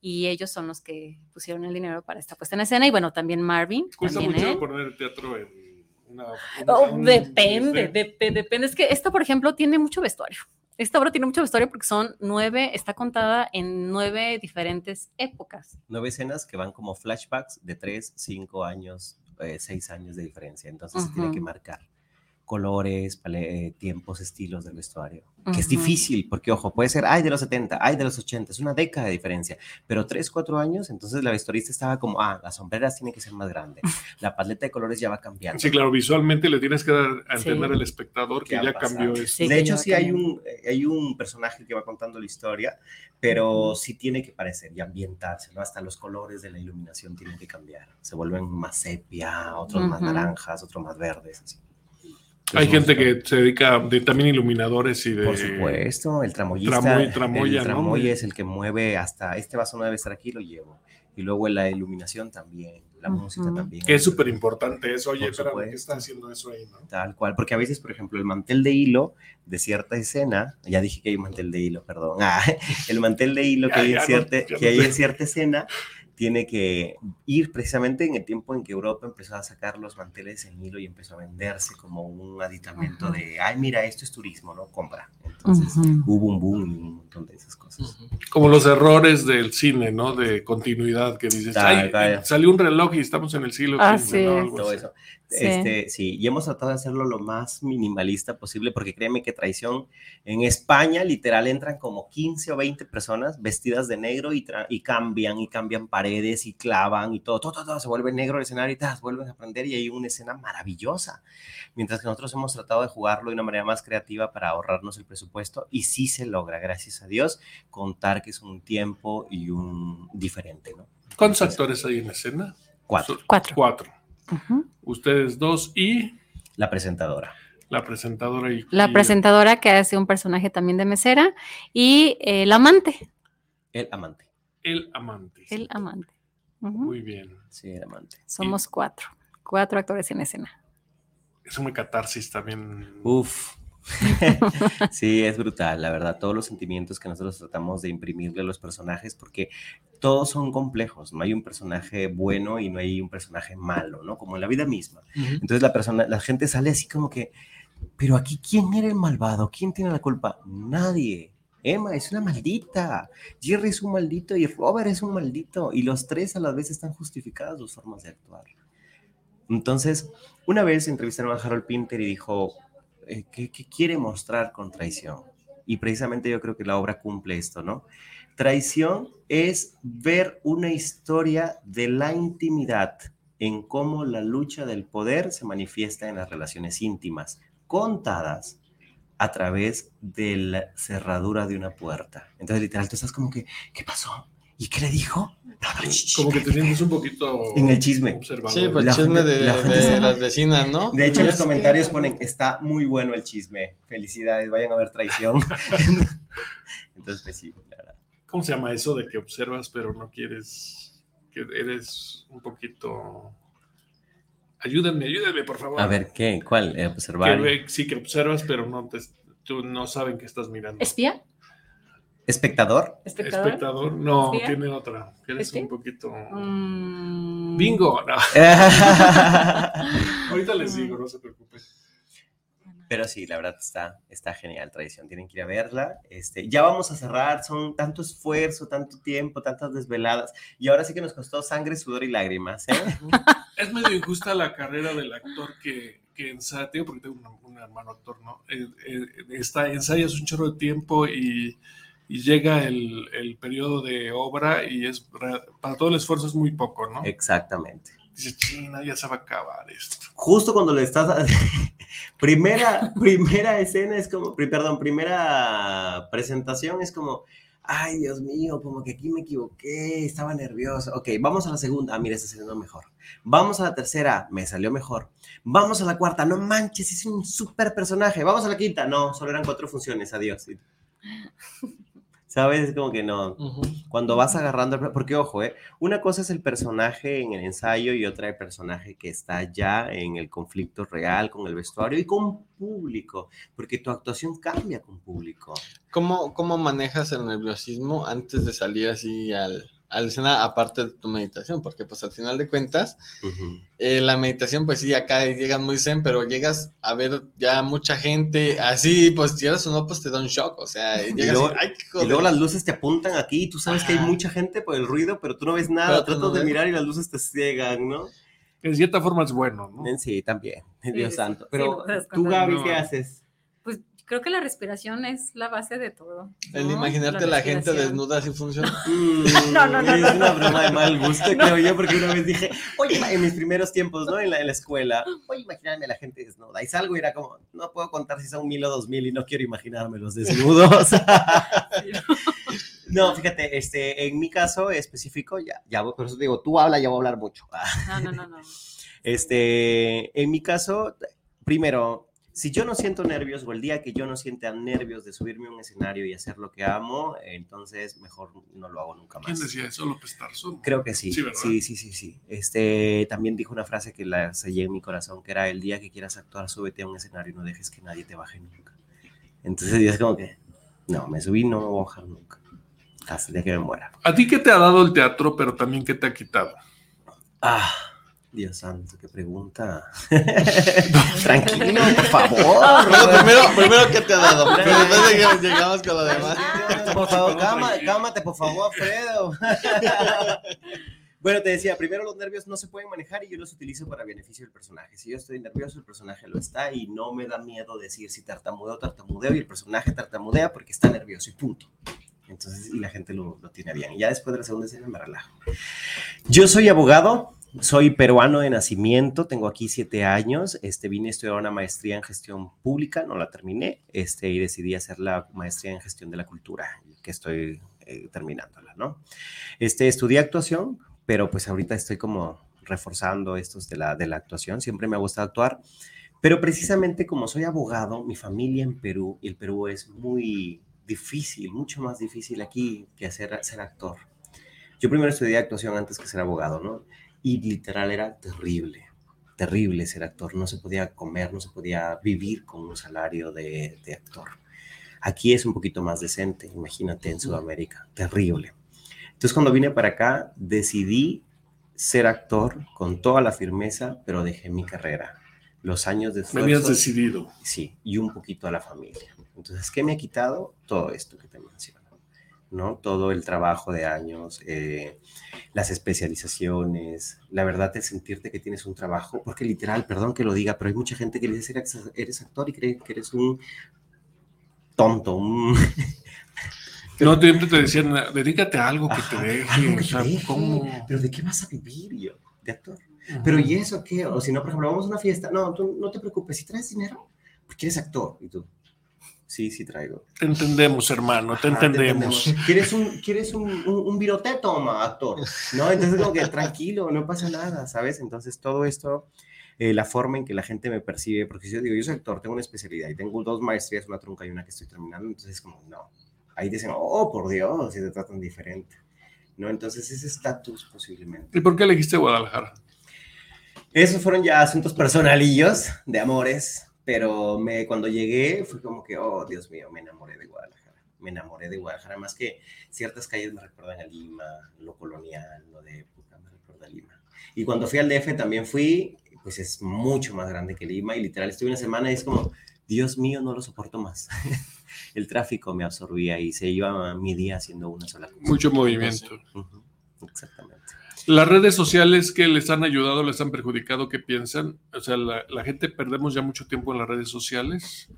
Y ellos son los que pusieron el dinero para esta puesta en escena. Y bueno, también Marvin. Cuesta también mucho él. poner teatro en una. una- Oh, un- depende, este, dep- depende. Es que esta, por ejemplo, tiene mucho vestuario. Esta obra tiene mucho vestuario porque son nueve, está contada en nueve diferentes épocas. Nueve escenas que van como flashbacks de tres, cinco años, eh, seis años de diferencia. Entonces se tiene que marcar colores, eh, tiempos, estilos del vestuario. Que es difícil, porque ojo, puede ser, ay, de los 70, ay, de los 80, es una década de diferencia, pero tres, cuatro años, entonces la vestuarista estaba como, ah, las sombreras tienen que ser más grandes, <laughs> la paleta de colores ya va cambiando. Sí, claro, visualmente le tienes que dar a Sí. entender al espectador que ¿Qué ha ya pasado? cambió eso. Sí, de hecho, sí hay un, eh, hay un personaje que va contando la historia, pero sí tiene que parecer y ambientarse, ¿no? Hasta los colores de la iluminación tienen que cambiar. Se vuelven más sepia, otros más Ujú. naranjas, otros más verdes. así. Hay Es gente música. que se dedica de también iluminadores y de. Por supuesto, el tramoyista. Tramoy- tramoya, el ¿no? tramoya es el que mueve hasta este vaso no debe estar aquí, lo llevo. Y luego la iluminación también, la música Ujú. también. Que es súper importante eso. Oye, Por espérame, ¿qué está haciendo eso ahí? no? Tal cual, porque a veces, por ejemplo, el mantel de hilo de cierta escena, ya dije que hay un mantel de hilo, perdón, <laughs> ah, el mantel de hilo que Ya, hay, ya en no- cierta, no que hay en cierta escena tiene que ir precisamente en el tiempo en que Europa empezó a sacar los manteles en hilo y empezó a venderse como un aditamento de, ay, mira, esto es turismo, ¿no? Compra. Entonces Ujú. hubo un boom y un montón de esas cosas. Como los errores del cine, ¿no? De continuidad que dices, Tal, "Ay, tal. salió un reloj y estamos en el siglo Ah, XV", sí. todo eso. Sí. Este, sí, y hemos tratado de hacerlo lo más minimalista posible, porque créeme que traición en España, literal, entran como 15 o 20 personas vestidas de negro y, tra- y cambian, y cambian paredes, y clavan, y todo, todo, todo, todo, se vuelve negro el escenario y tas, vuelven a aprender, y hay una escena maravillosa. Mientras que nosotros hemos tratado de jugarlo de una manera más creativa para ahorrarnos el presupuesto, y sí se logra, gracias a Dios, contar que es un tiempo y un diferente, ¿no? ¿Cuántos Entonces, actores hay en escena? Cuatro. Cuatro. Cuatro. Ustedes dos y La presentadora. la presentadora y La y- presentadora que hace un personaje también de mesera y el amante. El amante. el amante. El amante. Muy bien. Sí, el amante. Somos cuatro. Cuatro actores en escena. Es una catarsis también. Uf. <laughs> sí, es brutal, la verdad, todos los sentimientos que nosotros tratamos de imprimirle a los personajes, porque todos son complejos, no hay un personaje bueno y no hay un personaje malo, ¿no? Como en la vida misma. Entonces la persona, la gente sale así como que, pero aquí ¿quién era el malvado? ¿Quién tiene la culpa? Nadie. Emma es una maldita, Jerry es un maldito y Robert es un maldito, y los tres a la vez están justificadas sus formas de actuar. Entonces, una vez entrevistaron a Harold Pinter y dijo, eh, ¿qué, qué quiere mostrar con traición? Y precisamente yo creo que la obra cumple esto, ¿no? Traición es ver una historia de la intimidad en cómo la lucha del poder se manifiesta en las relaciones íntimas, contadas a través de la cerradura de una puerta. Entonces, literal, tú estás como que, ¿qué pasó? ¿Y qué le dijo? No, no, Como que te sientes un poquito En el chisme. Sí, pues el chisme gente- de, la las vecinas, ¿no? De hecho, en los Es que- comentarios ponen, está muy bueno el chisme. Felicidades, vayan a ver traición. <laughs> Entonces, pues sí, la verdad. ¿Cómo se llama eso de que observas pero no quieres? Que eres un poquito. Ayúdenme, ayúdenme, por favor. A ver, ¿qué? ¿Cuál? Eh, Que observar. sí, que observas, pero no te, tú no saben que estás mirando. ¿Espía? ¿Espectador? ¿Espectador? Espectador, no, tiene otra. Eres ¿Espía? un poquito. Mm. Bingo, no. <laughs> Ahorita les digo, no se preocupen. Pero sí, la verdad está, está genial, tradición. Tienen que ir a verla. Este, ya vamos a cerrar, son tanto esfuerzo, tanto tiempo, tantas desveladas. Y ahora sí que nos costó sangre, sudor y lágrimas. ¿eh? <laughs> Es medio injusta la carrera del actor que, que ensaya, porque tengo un, un hermano actor, ¿no? Eh, eh, está, ensayas un chorro de tiempo y, y llega el, el periodo de obra y es para todo el esfuerzo es muy poco, ¿no? Exactamente. Dices, china, ya se va a acabar esto. Justo cuando le estás... <laughs> primera, primera escena es como, perdón, primera presentación es como, ay Dios mío, como que aquí me equivoqué, estaba nervioso. Ok, vamos a la segunda, ah, mira, está saliendo mejor. Vamos a la tercera, me salió mejor. Vamos a la cuarta, no manches, es un súper personaje. Vamos a la quinta, no, solo eran cuatro funciones, adiós. ¿Sabes? Es como que no. Cuando vas agarrando, el- porque ojo, ¿eh? una cosa es el personaje en el ensayo y otra el personaje que está ya en el conflicto real con el vestuario y con público, porque tu actuación cambia con público. ¿Cómo, ¿Cómo manejas el nerviosismo antes de salir así al, a la escena, aparte de tu meditación? Porque pues al final de cuentas, Ujú. eh, la meditación pues sí, acá llegas muy zen, pero llegas a ver ya mucha gente así, pues quieras o no, pues te da un shock, o sea, llegas luego- y, ay, qué Y joder". luego las luces te apuntan aquí y tú sabes que hay mucha gente por el ruido, pero tú no ves nada, tratas no de ves. mirar y las luces te ciegan, ¿no? En cierta forma es bueno, ¿no? Sí, también, Dios sí, santo. sí, Pero das tú. Gaby, No. ¿qué haces? Pues creo que la respiración es la base de todo. El ¿no? imaginarte la, gente respiración. desnuda así funciona. <laughs> Mm, <laughs> No, no, no, Es no, una no. broma de mal gusto, <laughs> creo yo, porque una vez dije, oye, en mis primeros tiempos, ¿no? En la, en la escuela, oye, imagíname a la gente desnuda. Y salgo y era como, no puedo contar si son mil o dos mil y no quiero imaginarme los desnudos. no, fíjate, este, en mi caso específico, ya, ya, voy- por eso te digo, tú habla, ya voy a hablar mucho. No, no, no, no. Este, en mi caso, primero, si yo no siento nervios o el día que yo no sienta nervios de subirme a un escenario y hacer lo que amo, entonces mejor no lo hago nunca ¿Quién más. decía eso? López Tarso. Creo que sí. Sí, Sí, ¿verdad? sí, sí, sí, Este, también dijo una frase que la sellé en mi corazón, que era el día que quieras actuar, súbete a un escenario y no dejes que nadie te baje nunca. Entonces es como que, no, me subí, no me voy a bajar nunca. hasta el día que me muera. ¿A ti qué te ha dado el teatro, pero también qué te ha quitado? Ah, Dios santo, qué pregunta. <laughs> Tranquilo, por favor. Primero, primero, ¿qué te ha dado? Pero después llegamos, llegamos con lo demás. Por favor, calma, cálmate, por favor, Alfredo. <laughs> Bueno, te decía, primero los nervios no se pueden manejar y yo los utilizo para beneficio del personaje. Si yo estoy nervioso, el personaje lo está y no me da miedo decir si tartamudeo, tartamudeo y el personaje tartamudea porque está nervioso y punto. Entonces, y la gente lo, lo tiene bien. Y ya después de la segunda escena me relajo. Yo soy abogado, soy peruano de nacimiento, tengo aquí siete años, este, vine a estudiar una maestría en gestión pública, no la terminé, este, y decidí hacer la maestría en gestión de la cultura, que estoy eh, terminándola, ¿no? Este, estudié actuación, pero pues ahorita estoy como reforzando estos de la, de la actuación, siempre me ha gustado actuar, pero precisamente como soy abogado, mi familia en Perú, y el Perú es muy difícil, mucho más difícil aquí que hacer, ser actor. Yo primero estudié actuación antes que ser abogado, ¿no? Y literal era terrible, terrible ser actor, no se podía comer, no se podía vivir con un salario de, de actor. Aquí es un poquito más decente, imagínate en Sudamérica, terrible. Entonces, cuando vine para acá, decidí ser actor con toda la firmeza, pero dejé mi carrera. Los años de Me habías decidido. sí, y un poquito a la familia. Entonces, ¿qué me ha quitado? Todo esto que te ¿no? Todo el trabajo de años, eh, las especializaciones, la verdad es sentirte que tienes un trabajo, porque literal, perdón que lo diga, pero hay mucha gente que le dice, eres, actor y cree que eres un tonto, un... <laughs> No, siempre te decían, dedícate a algo que Ajá, te deje. o sea, deje. ¿cómo? Pero ¿de qué vas a vivir yo? De actor. Pero ¿y eso qué? O si no, por ejemplo, vamos a una fiesta. No, tú no te preocupes. Si traes dinero, porque eres actor. Y tú, sí, sí traigo. Te entendemos, hermano, te Ajá, entendemos. ¿Quieres un, quieres un, un, un virote? Toma, actor. ¿No? Entonces, como que tranquilo, no pasa nada, ¿sabes? Entonces, todo esto, eh, la forma en que la gente me percibe, porque si yo digo, yo soy actor, tengo una especialidad y tengo dos maestrías, una trunca y una que estoy terminando, entonces, como, no. Ahí dicen, oh, por Dios, si te tratan diferente. ¿No? Entonces, ese estatus posiblemente. ¿Y por qué elegiste Guadalajara? Esos fueron ya asuntos personalillos de amores, pero me, cuando llegué fue como que, oh, Dios mío, me enamoré de Guadalajara. Me enamoré de Guadalajara, más que ciertas calles me recuerdan a Lima, lo colonial, lo de época me recuerda a Lima. Y cuando fui al DF también fui, pues es mucho más grande que Lima y literal estuve una semana y es como, Dios mío, no lo soporto más. <laughs> El tráfico me absorbía y se iba mi día haciendo una sola cosa. Mucho movimiento. Exactamente. Las redes sociales que les han ayudado, les han perjudicado, ¿qué piensan? O sea, la, la gente perdemos ya mucho tiempo en las redes sociales.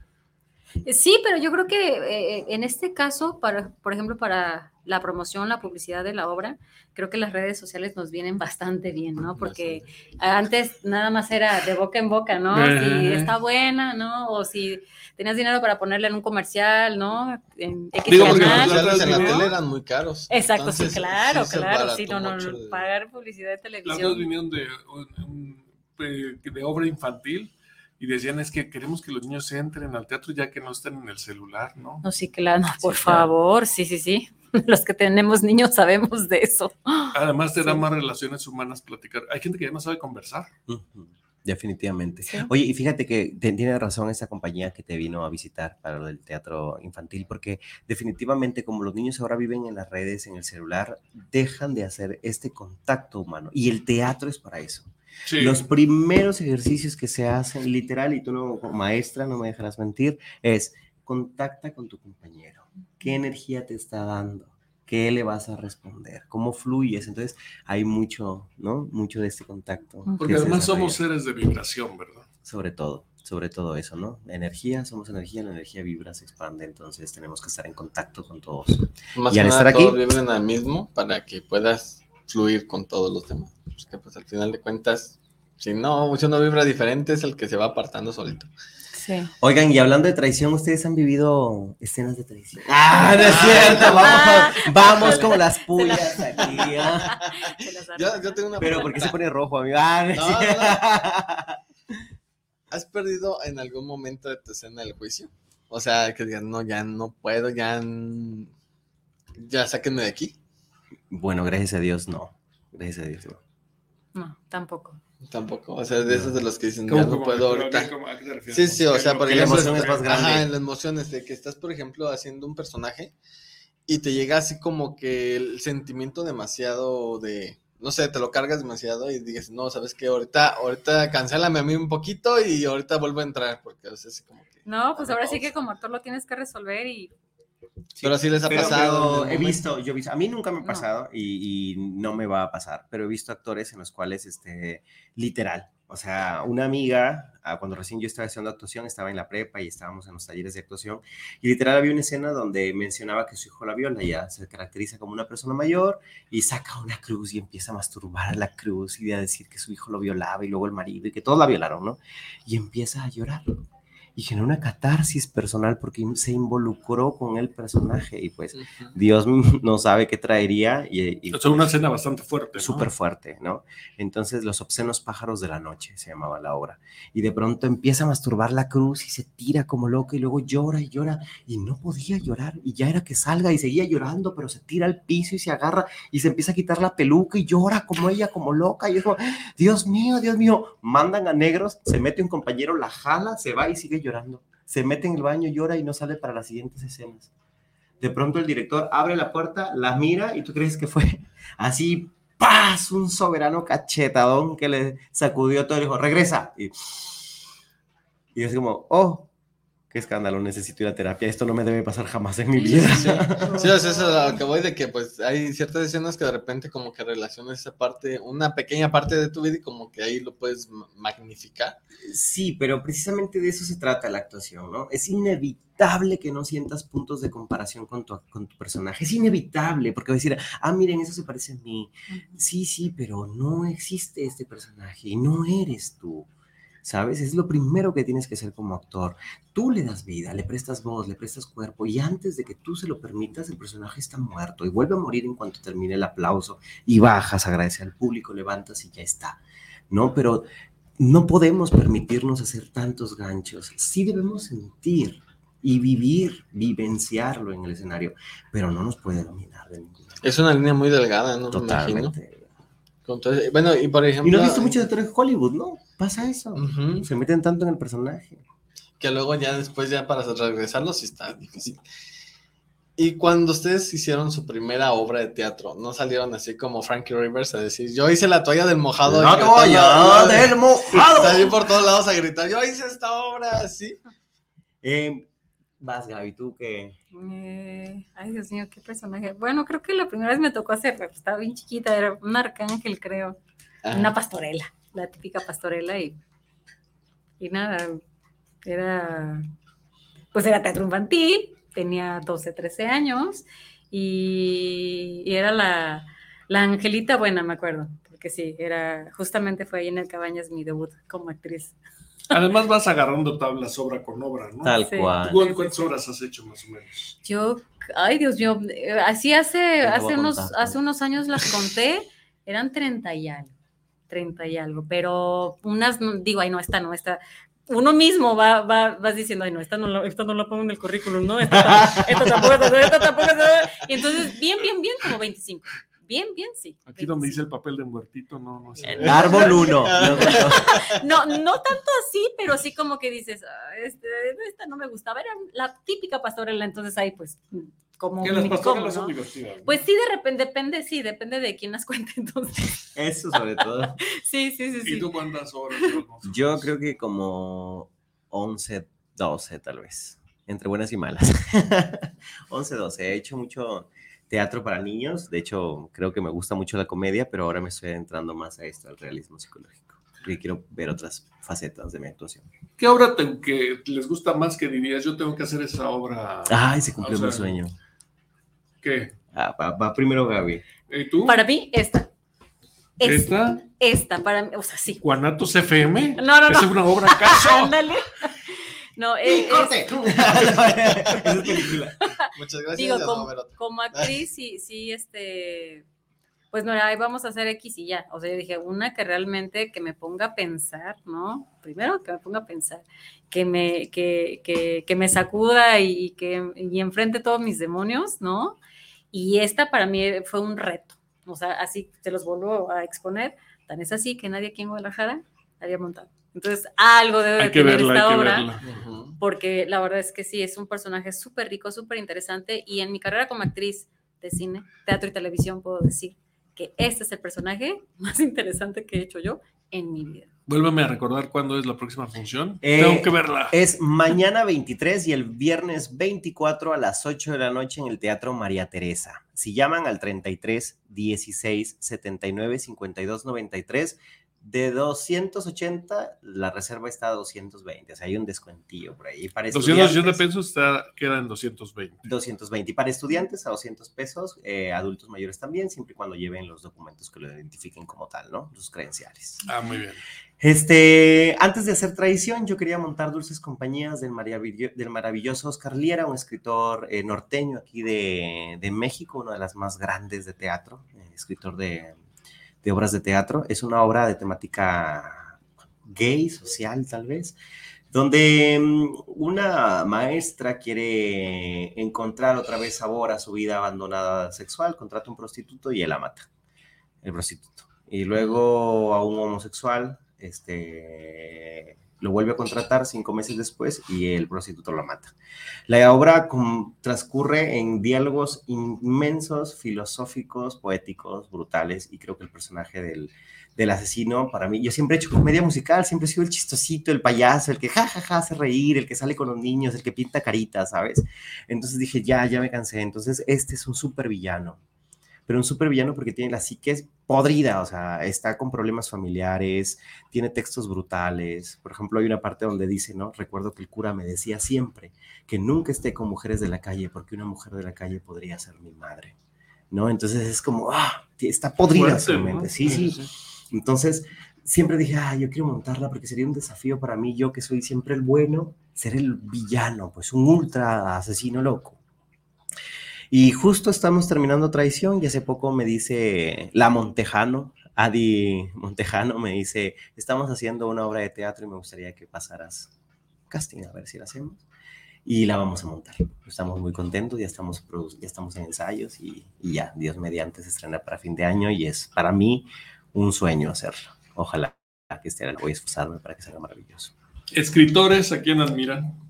Sí, pero yo creo que eh, en este caso, para, por ejemplo, para la promoción, la publicidad de la obra, creo que las redes sociales nos vienen bastante bien, ¿no? Porque antes nada más era de boca en boca, ¿no? Si está buena, ¿no? O si tenías dinero para ponerle en un comercial, ¿no? En X Digo, porque canal. los Los en la tele eran muy caros. Exacto, sí, Entonces, claro, sí claro, sí, no, no, pagar publicidad de Las dos televisión. vinieron de, eh, de obra infantil y decían es que queremos que los niños entren al teatro ya que no estén en el celular, ¿no? No, sí, claro, por Sí, claro. favor, sí, sí, sí. <laughs> Los que tenemos niños sabemos de eso. Además te da Sí. más relaciones humanas platicar. Hay gente que ya no sabe conversar. Definitivamente. Sí. Oye, y fíjate que te- tiene razón esa compañía que te vino a visitar para lo del teatro infantil, porque definitivamente como los niños ahora viven en las redes, en el celular, dejan de hacer este contacto humano. Y el teatro es para eso. Sí. Los primeros ejercicios que se hacen, literal, y tú no, como maestra, no me dejarás mentir, es contacta con tu compañero. ¿Qué energía te está dando? ¿Qué le vas a responder? ¿Cómo fluyes? Entonces, hay mucho, ¿no? Mucho de este contacto. que Porque además somos seres de vibración, ¿verdad? Sobre todo, sobre todo eso, ¿no? Energía, somos energía, la energía vibra, se expande, entonces tenemos que estar en contacto con todos. Más Y que al nada, estar aquí- todos viven al mismo para que puedas fluir con todos los demás. Porque pues al final de cuentas, si no, si uno vibra diferente, es el que se va apartando solito. Sí. Oigan, y hablando de traición, ¿ustedes han vivido escenas de traición? ¡Ah, no es cierto! Vamos, vamos como las pullas aquí, <laughs> ¿ah? Se las Yo, yo tengo una Pero ¿por qué se pone rojo, amigo? Ah, no es No, cierto. ¿Has perdido en algún momento de tu escena el juicio? O sea, que digas, no, ya no puedo, ya, ya sáquenme de aquí. Bueno, gracias a Dios, no. Gracias a Dios, no. No, tampoco. Tampoco, o sea, de esos de los que dicen, ¿Cómo, ya no puedo ahorita. ¿cómo? ¿A qué te refieres? Sí, sí, o sea, Que por lo que la ejemplo, emoción es más grande. Ajá, en las emociones de que estás, por ejemplo, haciendo un personaje y te llega así como que el sentimiento demasiado de, no sé, te lo cargas demasiado y dices, no, sabes qué, ahorita, ahorita cancélame a mí un poquito y ahorita vuelvo a entrar, porque es así como que... No, pues ahora sí que como actor lo tienes que resolver y pero sí les ha Pero- pasado. pero he visto, yo he visto, a mí nunca me ha No. pasado y, y no me va a pasar, pero he visto actores en los cuales, este, literal, o sea, una amiga, ah, cuando recién yo estaba haciendo actuación, estaba en la prepa y estábamos en los talleres de actuación, y literal había una escena donde mencionaba que su hijo la viola, ella se caracteriza como una persona mayor y saca una cruz y empieza a masturbar la cruz y a decir que su hijo lo violaba y luego el marido y que todos la violaron, ¿no? Y empieza a llorar y genera una catarsis personal porque se involucró con el personaje y pues Ujú. Dios <laughs> no sabe qué traería y, y Es una escena bastante fuerte. ¿no? súper fuerte, ¿no? Entonces, Los obscenos pájaros de la noche se llamaba la obra. Y de pronto empieza a masturbar la cruz y se tira como loca y luego llora y llora y no podía llorar y ya era que salga y seguía llorando, pero se tira al piso y se agarra y se empieza a quitar la peluca y llora como ella, como loca. Y es como, Dios mío, Dios mío, mandan a negros, se mete un compañero, la jala, se va y sigue llorando. Se mete en el baño, llora y no sale para las siguientes escenas. De pronto el director abre la puerta, la mira y tú crees que fue <laughs> así, ¡paz! Un soberano cachetadón que le sacudió todo y dijo, regresa. Y, y es como, oh, qué escándalo, necesito ir a terapia, esto no me debe pasar jamás en mi vida. Sí, <laughs> sea, eso es a lo que voy de que pues hay ciertas escenas que de repente como que relacionas esa parte, una pequeña parte de tu vida y como que ahí lo puedes ma- magnificar. Sí, pero precisamente de eso se trata la actuación, ¿no? Es inevitable que no sientas puntos de comparación con tu, con tu personaje. Es inevitable, porque va a decir, ah, miren, eso se parece a mí. Sí, sí, pero no existe este personaje y no eres tú. ¿Sabes? Es lo primero que tienes que hacer como actor. Tú le das vida, le prestas voz, le prestas cuerpo y antes de que tú se lo permitas, el personaje está muerto y vuelve a morir en cuanto termine el aplauso y bajas, agradeces al público, levantas y ya está. ¿No? Pero no podemos permitirnos hacer tantos ganchos. Sí debemos sentir y vivir, vivenciarlo en el escenario, pero no nos puede dominar de ninguna manera. Es una línea muy delgada, ¿no? Me imagino. Ese- bueno, y por ejemplo... Y no he visto muchos actores de Hollywood, ¿no? Pasa eso. Ujú. Se meten tanto en el personaje. que luego ya después ya para regresarlo sí está difícil. Y cuando ustedes hicieron su primera obra de teatro, ¿no salieron así como Frankie Rivers a decir, yo hice la toalla del mojado? La toalla del mojado. <laughs> Salí por todos lados a gritar, yo hice esta obra, así. Eh, vas, Gaby, tú que. Eh, ay, Dios mío, qué personaje. Bueno, creo que la primera vez me tocó hacerla, estaba bien chiquita, era un arcángel, creo. Una pastorela, la típica pastorela y, y nada, era, pues era teatro infantil, tenía 12, 13 años y, y era la, la Angelita Buena, me acuerdo, porque sí, era, justamente fue ahí en el Cabañas mi debut como actriz. Además vas agarrando tablas obra con obra, ¿no? Tal Sí. cual. ¿Cu- ¿Cuántas obras has hecho más o menos? Yo, ay Dios mío, eh, así hace, hace, unos, contar. hace unos años las conté, eran 30 y algo, 30 y algo, pero unas, digo, ay no, esta no, esta, uno mismo va, va, vas diciendo, ay no, esta no, la, esta no la pongo en el currículum, no, esta, esta tampoco, esta, esta tampoco, esta- y entonces, bien, bien, bien, como 25, bien, bien, sí. Aquí donde 25. dice el papel de muertito, no, no sé. Eh, Árbol 1. <laughs> No, no tanto así, pero sí como que dices, "Ah, este, esta no me gustaba, era la típica pastorela, entonces ahí pues, como Que las son ¿no? divertidas. ¿no? Pues sí, de repente, depende, sí, depende de quién las cuente, <laughs> entonces. Eso sobre todo. Sí, sí, sí, ¿Y sí. tú cuántas <laughs> o Yo creo que como 11, 12 tal vez. Entre buenas y malas. 11, 12. He hecho mucho teatro para niños. De hecho, creo que me gusta mucho la comedia, pero ahora me estoy entrando más a esto, al realismo psicológico. Y quiero ver otras facetas de mi actuación. ¿Qué obra te- que les gusta más que dirías? Yo tengo que hacer esa obra. Ay, se cumplió O sea, mi sueño. ¿Qué? Ah, va, va primero Gaby. ¿Y tú? Para mí, esta. Esta, ¿Esta? esta, para mí, o sea, sí. ¿Guanatos FM? No, no, ¿Es no. una obra acaso? <laughs> Ándale. No, es- ¡Corte! <laughs> Es película. <laughs> Muchas gracias. digo, ya no como, actriz, sí, sí, este, pues no era, ahí vamos a hacer X y ya. O sea, yo dije, una que realmente que me ponga a pensar, ¿no? Primero que me ponga a pensar, que me, que, que, que me sacuda y que y enfrente todos mis demonios, ¿no? Y esta para mí fue un reto. O sea, así te los vuelvo a exponer. Tan es así que nadie aquí en Guadalajara había montado. Entonces, algo debe Hay de tener verla, esta obra porque la verdad es que sí, es un personaje súper rico, súper interesante y en mi carrera como actriz de cine, teatro y televisión puedo decir que este es el personaje <laughs> más interesante que he hecho yo en mi vida. Vuélveme a recordar cuándo es la próxima función. Eh, Tengo que verla. Es mañana 23 y el viernes 24 a las 8 de la noche en el Teatro María Teresa. Si llaman al 33 16 79 52 93, de 280, la reserva está a 220. O sea, hay un descuentillo por ahí. Para 280 estudiantes, pesos está, quedan 220. 220. Y para estudiantes a 200 pesos, eh, adultos mayores también, siempre y cuando lleven los documentos que lo identifiquen como tal, ¿no? Sus credenciales. Ah, muy bien. Este, antes de hacer tradición, yo quería montar Dulces Compañías del, maravillo- del maravilloso Oscar Liera, un escritor eh, norteño aquí de, de México, una de las más grandes de teatro, eh, escritor de, de obras de teatro. Es una obra de temática gay, social tal vez, donde mm, una maestra quiere encontrar otra vez sabor a su vida abandonada sexual, contrata un prostituto y él la mata, el prostituto. Y luego a un homosexual, este, lo vuelve a contratar cinco meses después y el prostituto lo mata. La obra transcurre en diálogos inmensos, filosóficos, poéticos, brutales, y creo que el personaje del, del asesino, para mí, yo siempre he hecho comedia musical, siempre he sido el chistosito, el payaso, el que jajaja ja, ja, hace reír, el que sale con los niños, el que pinta caritas, ¿sabes? Entonces dije, ya, ya me cansé. Entonces, este es un súper villano, pero un súper villano porque tiene la psique podrida, o sea, está con problemas familiares, tiene textos brutales. Por ejemplo, hay una parte donde dice, ¿no? Recuerdo que el cura me decía siempre que nunca esté con mujeres de la calle, porque una mujer de la calle podría ser mi madre, ¿no? Entonces es como, ah, está podrida Fuerte, su mente. ¿no? Sí, sí. Entonces, siempre dije, ah, yo quiero montarla porque sería un desafío para mí, yo que soy siempre el bueno, ser el villano, pues un ultra asesino loco. Y justo estamos terminando Traición y hace poco me dice la Montejano, Adi Montejano me dice, estamos haciendo una obra de teatro y me gustaría que pasaras casting a ver si la hacemos. Y la vamos a montar. Estamos muy contentos, ya estamos, ya estamos en ensayos y, ya, Dios mediante, se estrena para fin de año y es para mí un sueño hacerlo. Ojalá que año voy a esforzarme para que salga maravilloso. Escritores, ¿a quién admiran?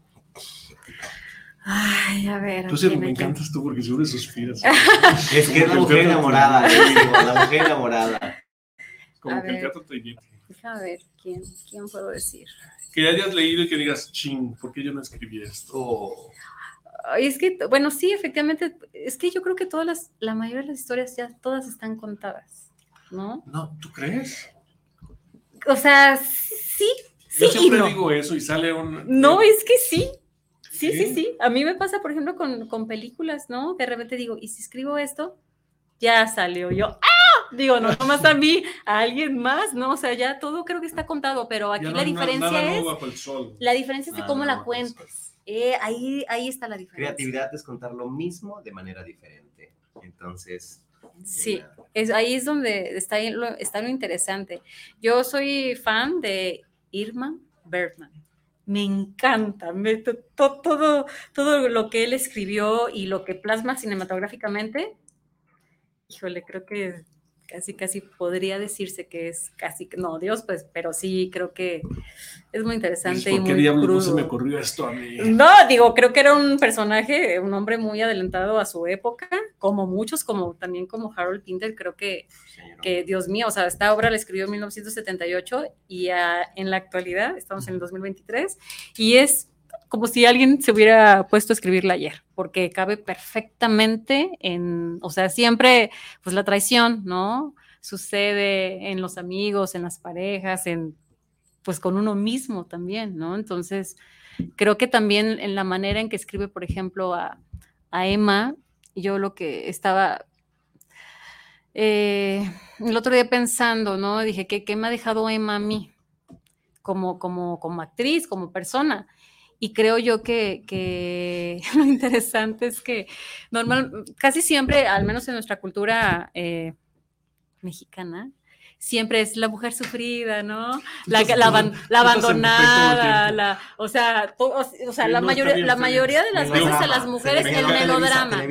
Ay, a ver. Tú sí, ¿quién, me quién? encantas tú porque siempre suspiras. <laughs> Es que es la mujer enamorada, digo, la mujer enamorada. Como A que el ver. teatro te llena. Déjame ver, ¿quién, ¿quién puedo decir? Que ya hayas leído y que digas, ching, ¿por qué yo no escribí esto? Oh. Es que, bueno, sí, efectivamente, es que yo creo que todas las, la mayoría de las historias ya todas están contadas, ¿no? No, ¿tú crees? O sea, sí, sí Yo y siempre no. digo eso y sale un... No, es que sí. Sí, sí, ¿Sí? sí. A mí me pasa, por ejemplo, con, con películas, ¿no? De repente digo, ¿y si escribo esto? Ya salió yo. ¡Ah! Digo, no nomás a mí, a alguien más, ¿no? O sea, ya todo creo que está contado, pero aquí no la diferencia nada es, bajo el sol. la diferencia es de Ah, cómo la pues, cuentes. Eh, ahí, ahí está la diferencia. Creatividad es contar lo mismo de manera diferente. Entonces. Sí. Es, ahí es donde está lo, está lo interesante. Yo soy fan de Irma Bergman. Me encanta, me- to- to- todo, todo lo que él escribió y lo que plasma cinematográficamente. Híjole, creo que casi, casi podría decirse que es casi, no, Dios, pues, pero sí, creo que es muy interesante y ¿Por qué muy diablos no crudo. se me ocurrió esto a mí? No, digo, creo que era un personaje, un hombre muy adelantado a su época, como muchos, como también como Harold Pinter, creo que, que Dios mío, o sea, esta obra la escribió en 1978 y en la actualidad estamos en el 2023 y es como si alguien se hubiera puesto a escribirla ayer, porque cabe perfectamente en, o sea, siempre, pues la traición, ¿no? Sucede en los amigos, en las parejas, en, pues con uno mismo también, ¿no? Entonces, creo que también en la manera en que escribe, por ejemplo, a, Emma, yo lo que estaba eh, el otro día pensando, ¿no? Dije, ¿qué, qué me ha dejado Emma a mí como, como, como actriz, como persona? Y creo yo que, que <laughs> lo interesante es que normal, casi siempre, al menos en nuestra cultura eh, mexicana, siempre es la mujer sufrida, ¿no? La, la, abandonada, la, o sea, to- o, sea, la, mayoría, la mayoría de las veces a las mujeres el melodrama,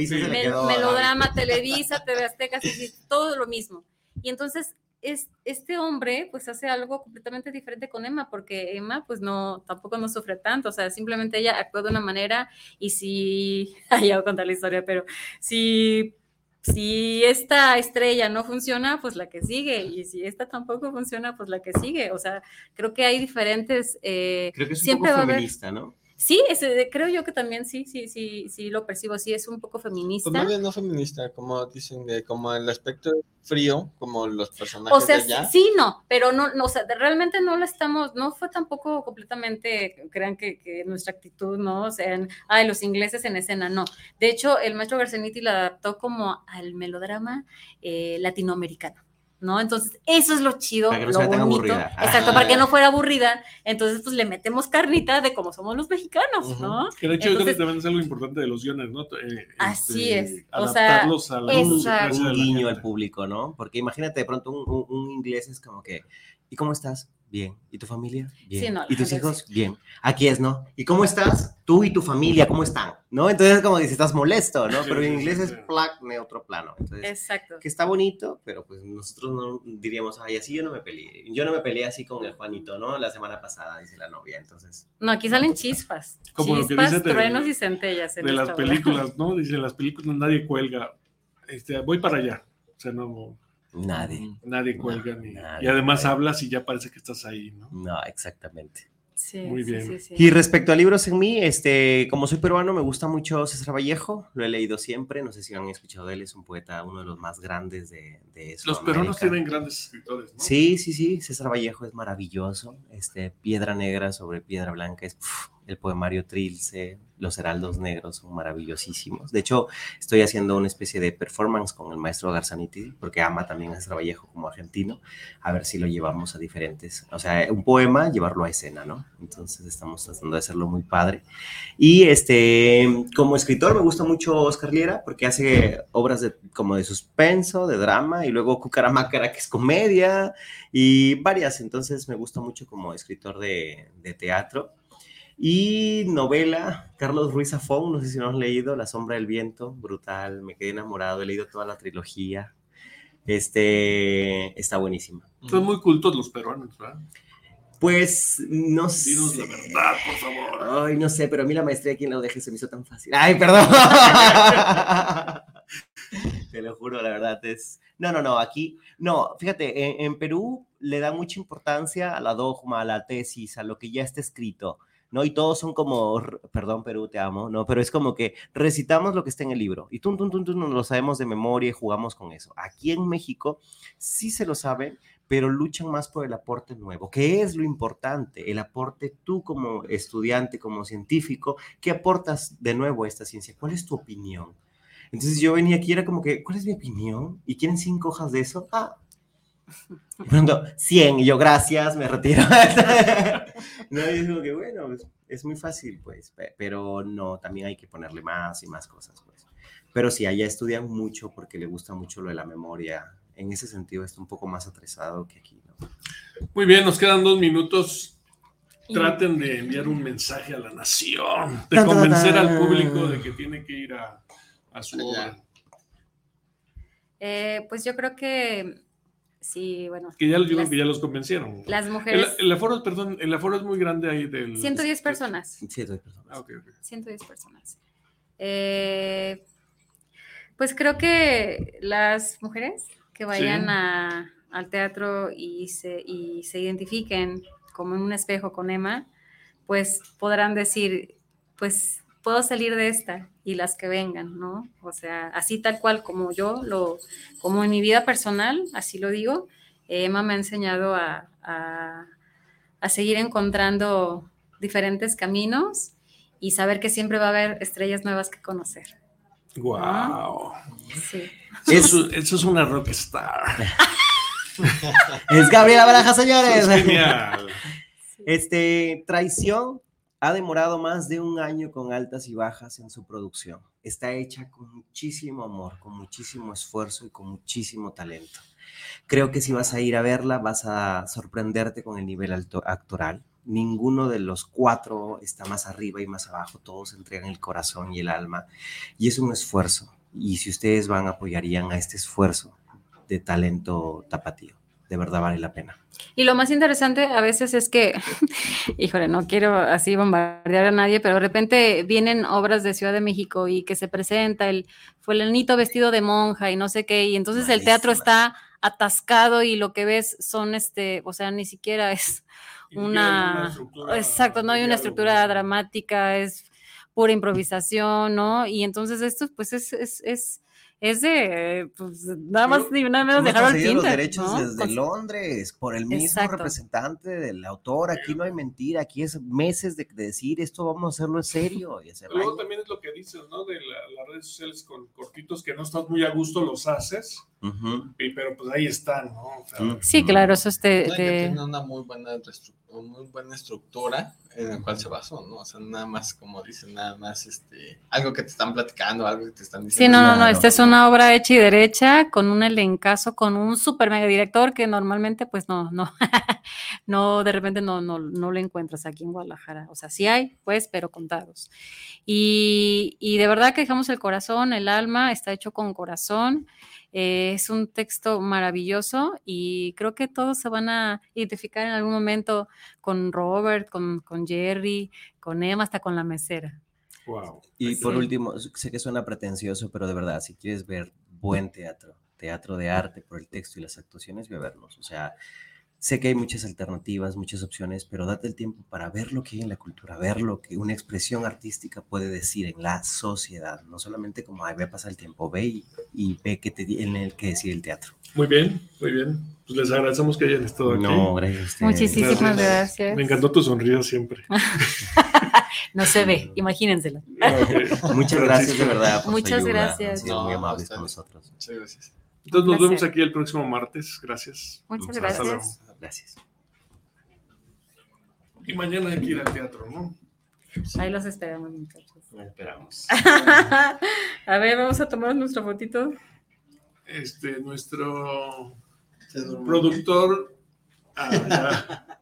melodrama, Televisa, TV Azteca, todo lo mismo. Y entonces es, este hombre pues hace algo completamente diferente con Emma, porque Emma pues no, tampoco no sufre tanto, o sea, simplemente ella actúa de una manera y si, <laughs> ya voy a contar la historia, pero si, si esta estrella no funciona, pues la que sigue, y si esta tampoco funciona, pues la que sigue, o sea, creo que hay diferentes... Eh, creo que es un siempre poco feminista, ¿no? Sí, ese, creo yo que también sí, sí, sí, sí lo percibo, sí es un poco feminista. Pues no feminista, como dicen, de, como el aspecto frío, como los personajes o sea, Sí, no, pero no, no, o sea, realmente no lo estamos, no fue tampoco completamente, crean que, que nuestra actitud, ¿no? O sea, ay, los ingleses en escena, no. De hecho, el maestro Garceniti la adaptó como al melodrama eh, latinoamericano. ¿No? Entonces, eso es lo chido, para que no lo bonito. Exacto, para que no fuera aburrida. Entonces, pues le metemos carnita de cómo somos los mexicanos, ¿no? Que de hecho, Entonces, también es algo importante de los guiones, ¿no? Eh, así este, es. O sea, a un guiño al público, ¿no? Porque imagínate de pronto un, un inglés es como que, ¿y cómo estás? Bien. ¿Y tu familia? Bien. ¿Y tus hijos? Bien. Aquí es, ¿no? ¿Y cómo estás? Tú y tu familia, ¿cómo están? ¿No? Entonces, como dices, estás molesto, ¿no? Pero en inglés es plac neutro plano. Entonces, Exacto. Que está bonito, pero pues nosotros no diríamos, ay, así yo no me peleé. Yo no me peleé así con el Juanito, ¿no? La semana pasada, dice la novia, entonces. No, aquí salen chispas. Como chispas, lo que truenos y centellas. de las películas, ¿no? Dice, las películas nadie cuelga. Este, voy para allá. O sea, no Nadie. Nadie cuelga ni. y además hablas y ya parece que estás ahí, ¿no? No, exactamente. Sí, Muy bien. y respecto a libros en mí, este, como soy peruano, me gusta mucho César Vallejo, lo he leído siempre, no sé si han escuchado de él, es un poeta, uno de los más grandes de, de Los peruanos tienen grandes escritores, ¿no? Sí, sí, sí, César Vallejo es maravilloso, este, Piedra Negra sobre Piedra Blanca es el poemario Trilce, los heraldos negros son maravillosísimos. De hecho, estoy haciendo una especie de performance con el maestro Garzaniti, porque ama también a Vallejo como argentino, a ver si lo llevamos a diferentes, o sea, un poema, llevarlo a escena, ¿no? Entonces estamos tratando de hacerlo muy padre. Y este, como escritor me gusta mucho Oscar Liera, porque hace obras de, como de suspenso, de drama, y luego Cucaramácara, que es comedia, y varias, entonces me gusta mucho como escritor de, de teatro. Y novela, Carlos Ruiz Zafón, no sé si no has leído, La sombra del viento, brutal, me quedé enamorado, he leído toda la trilogía. Este, está buenísima. Son muy cultos los peruanos, ¿verdad? Pues no sé. Dinos la verdad, por favor. Ay, no sé, pero a mí la maestría aquí en la UDG se me hizo tan fácil. Ay, perdón. <laughs> Te lo juro, la verdad es. No, no, no, aquí. No, fíjate, en, en Perú le da mucha importancia a la dogma, a la tesis, a lo que ya está escrito. ¿No? Y todos son como, perdón Perú, te amo, ¿no? Pero es como que recitamos lo que está en el libro y tú, tú, tú, nos lo sabemos de memoria y jugamos con eso. Aquí en México sí se lo saben, pero luchan más por el aporte nuevo, que es lo importante, el aporte tú como estudiante, como científico, ¿qué aportas de nuevo a esta ciencia? ¿Cuál es tu opinión? Entonces yo venía aquí, era como que, ¿cuál es mi opinión? ¿Y quieren cinco hojas de eso? Ah, <laughs> 100, y yo, gracias, me retiro. <laughs> no, y digo que bueno, pues, es muy fácil, pues, pero no, también hay que ponerle más y más cosas, pues. Pero sí, allá estudian mucho porque le gusta mucho lo de la memoria. En ese sentido está un poco más atrasado que aquí, ¿no? Muy bien, nos quedan dos minutos. Traten de enviar un mensaje a la nación, de convencer al público de que tiene que ir a, su obra. Eh, pues yo creo que Sí, bueno. Que ya, que ya los convencieron. Las mujeres. El, aforo, perdón, el aforo es muy grande ahí del. 110 personas. 110 personas. Ah, okay, 110 personas. Eh, pues creo que las mujeres que vayan a, al teatro y se, y se identifiquen como en un espejo con Emma, pues podrán decir, pues puedo salir de esta y las que vengan, ¿no? O sea, así tal cual como yo, lo, como en mi vida personal, así lo digo, Emma me ha enseñado a, a, seguir encontrando diferentes caminos y saber que siempre va a haber estrellas nuevas que conocer. ¡Wow! Sí. Eso, eso es una rockstar. <laughs> es Gabriela Baraja, señores. genial. Este, traición ha demorado más de un año con altas y bajas en su producción. Está hecha con muchísimo amor, con muchísimo esfuerzo y con muchísimo talento. Creo que si vas a ir a verla vas a sorprenderte con el nivel actoral. Ninguno de los cuatro está más arriba y más abajo, todos entregan el corazón y el alma y es un esfuerzo. Y si ustedes van, apoyarían a este esfuerzo de talento tapatío. De verdad vale la pena. Y lo más interesante a veces es que, <laughs> híjole, no quiero así bombardear a nadie, pero de repente vienen obras de Ciudad de México y que se presenta el fulanito vestido de monja y no sé qué, y entonces el teatro está atascado y lo que ves son este, o sea, ni siquiera es una, estructura exacto, no hay una estructura dramática, es pura improvisación, ¿no? Y entonces esto, pues es, es, es, es de, pues nada más Pero ni nada menos de Harold conseguido los Pinter, derechos ¿no? desde Cons- Londres, por el mismo Exacto. representante del autor. Aquí no hay mentira, aquí es meses de, de decir esto vamos a hacerlo en serio. Y hacer Luego también es lo que dices, ¿no? De la- las redes sociales con cortitos que no estás muy a gusto, los haces, Ujú. y- pero pues ahí están, ¿no? O sea. Sí, claro, eso es de- No, de- tiene una muy buena, restru- muy buena estructura en la cual se basó, ¿no? O sea, nada más, como dicen, nada más este, algo que te están platicando, algo que te están Sí, diciendo. no, no, no, Claro. esta es una obra hecha y derecha con un elencazo, con un super mega director que normalmente pues no, no, <laughs> no, de repente no, no, no lo encuentras aquí en Guadalajara. O sea, sí hay, pues, pero contados. Y, y de verdad que dejamos el corazón, el alma, está hecho con corazón. Eh, es un texto maravilloso y creo que todos se van a identificar en algún momento con Robert, con, con Jerry, con Emma, hasta con la mesera. wow. Y por Sí. último, sé que suena pretencioso, pero de verdad, si quieres ver buen teatro, teatro de arte por el texto y las actuaciones, ve a verlos. O sea, sé que hay muchas alternativas, muchas opciones, pero date el tiempo para ver lo que hay en la cultura, ver lo que una expresión artística puede decir en la sociedad, no solamente como, ay, ve a pasar el tiempo, ve y, y ve que te, di- en el que decir el teatro. Muy bien, muy bien. Pues les agradecemos que hayan estado aquí. No, gracias a ustedes. Muchísimas Gracias. gracias. Me encantó tu sonrisa siempre. <laughs> No se ve, imagínenselo. <laughs> Muchas gracias de verdad. por su Muchas ayuda, gracias. Han sido muy No, amables con nosotros. Muchas gracias. Entonces nos vemos aquí el próximo martes. Gracias. Muchas Hasta gracias. luego. Gracias. Y mañana hay que ir al teatro, ¿no? Ahí los esperamos, muchachos. Esperamos. <laughs> A ver, vamos a tomar nuestra fotito. Este, nuestro productor. Ah, ya.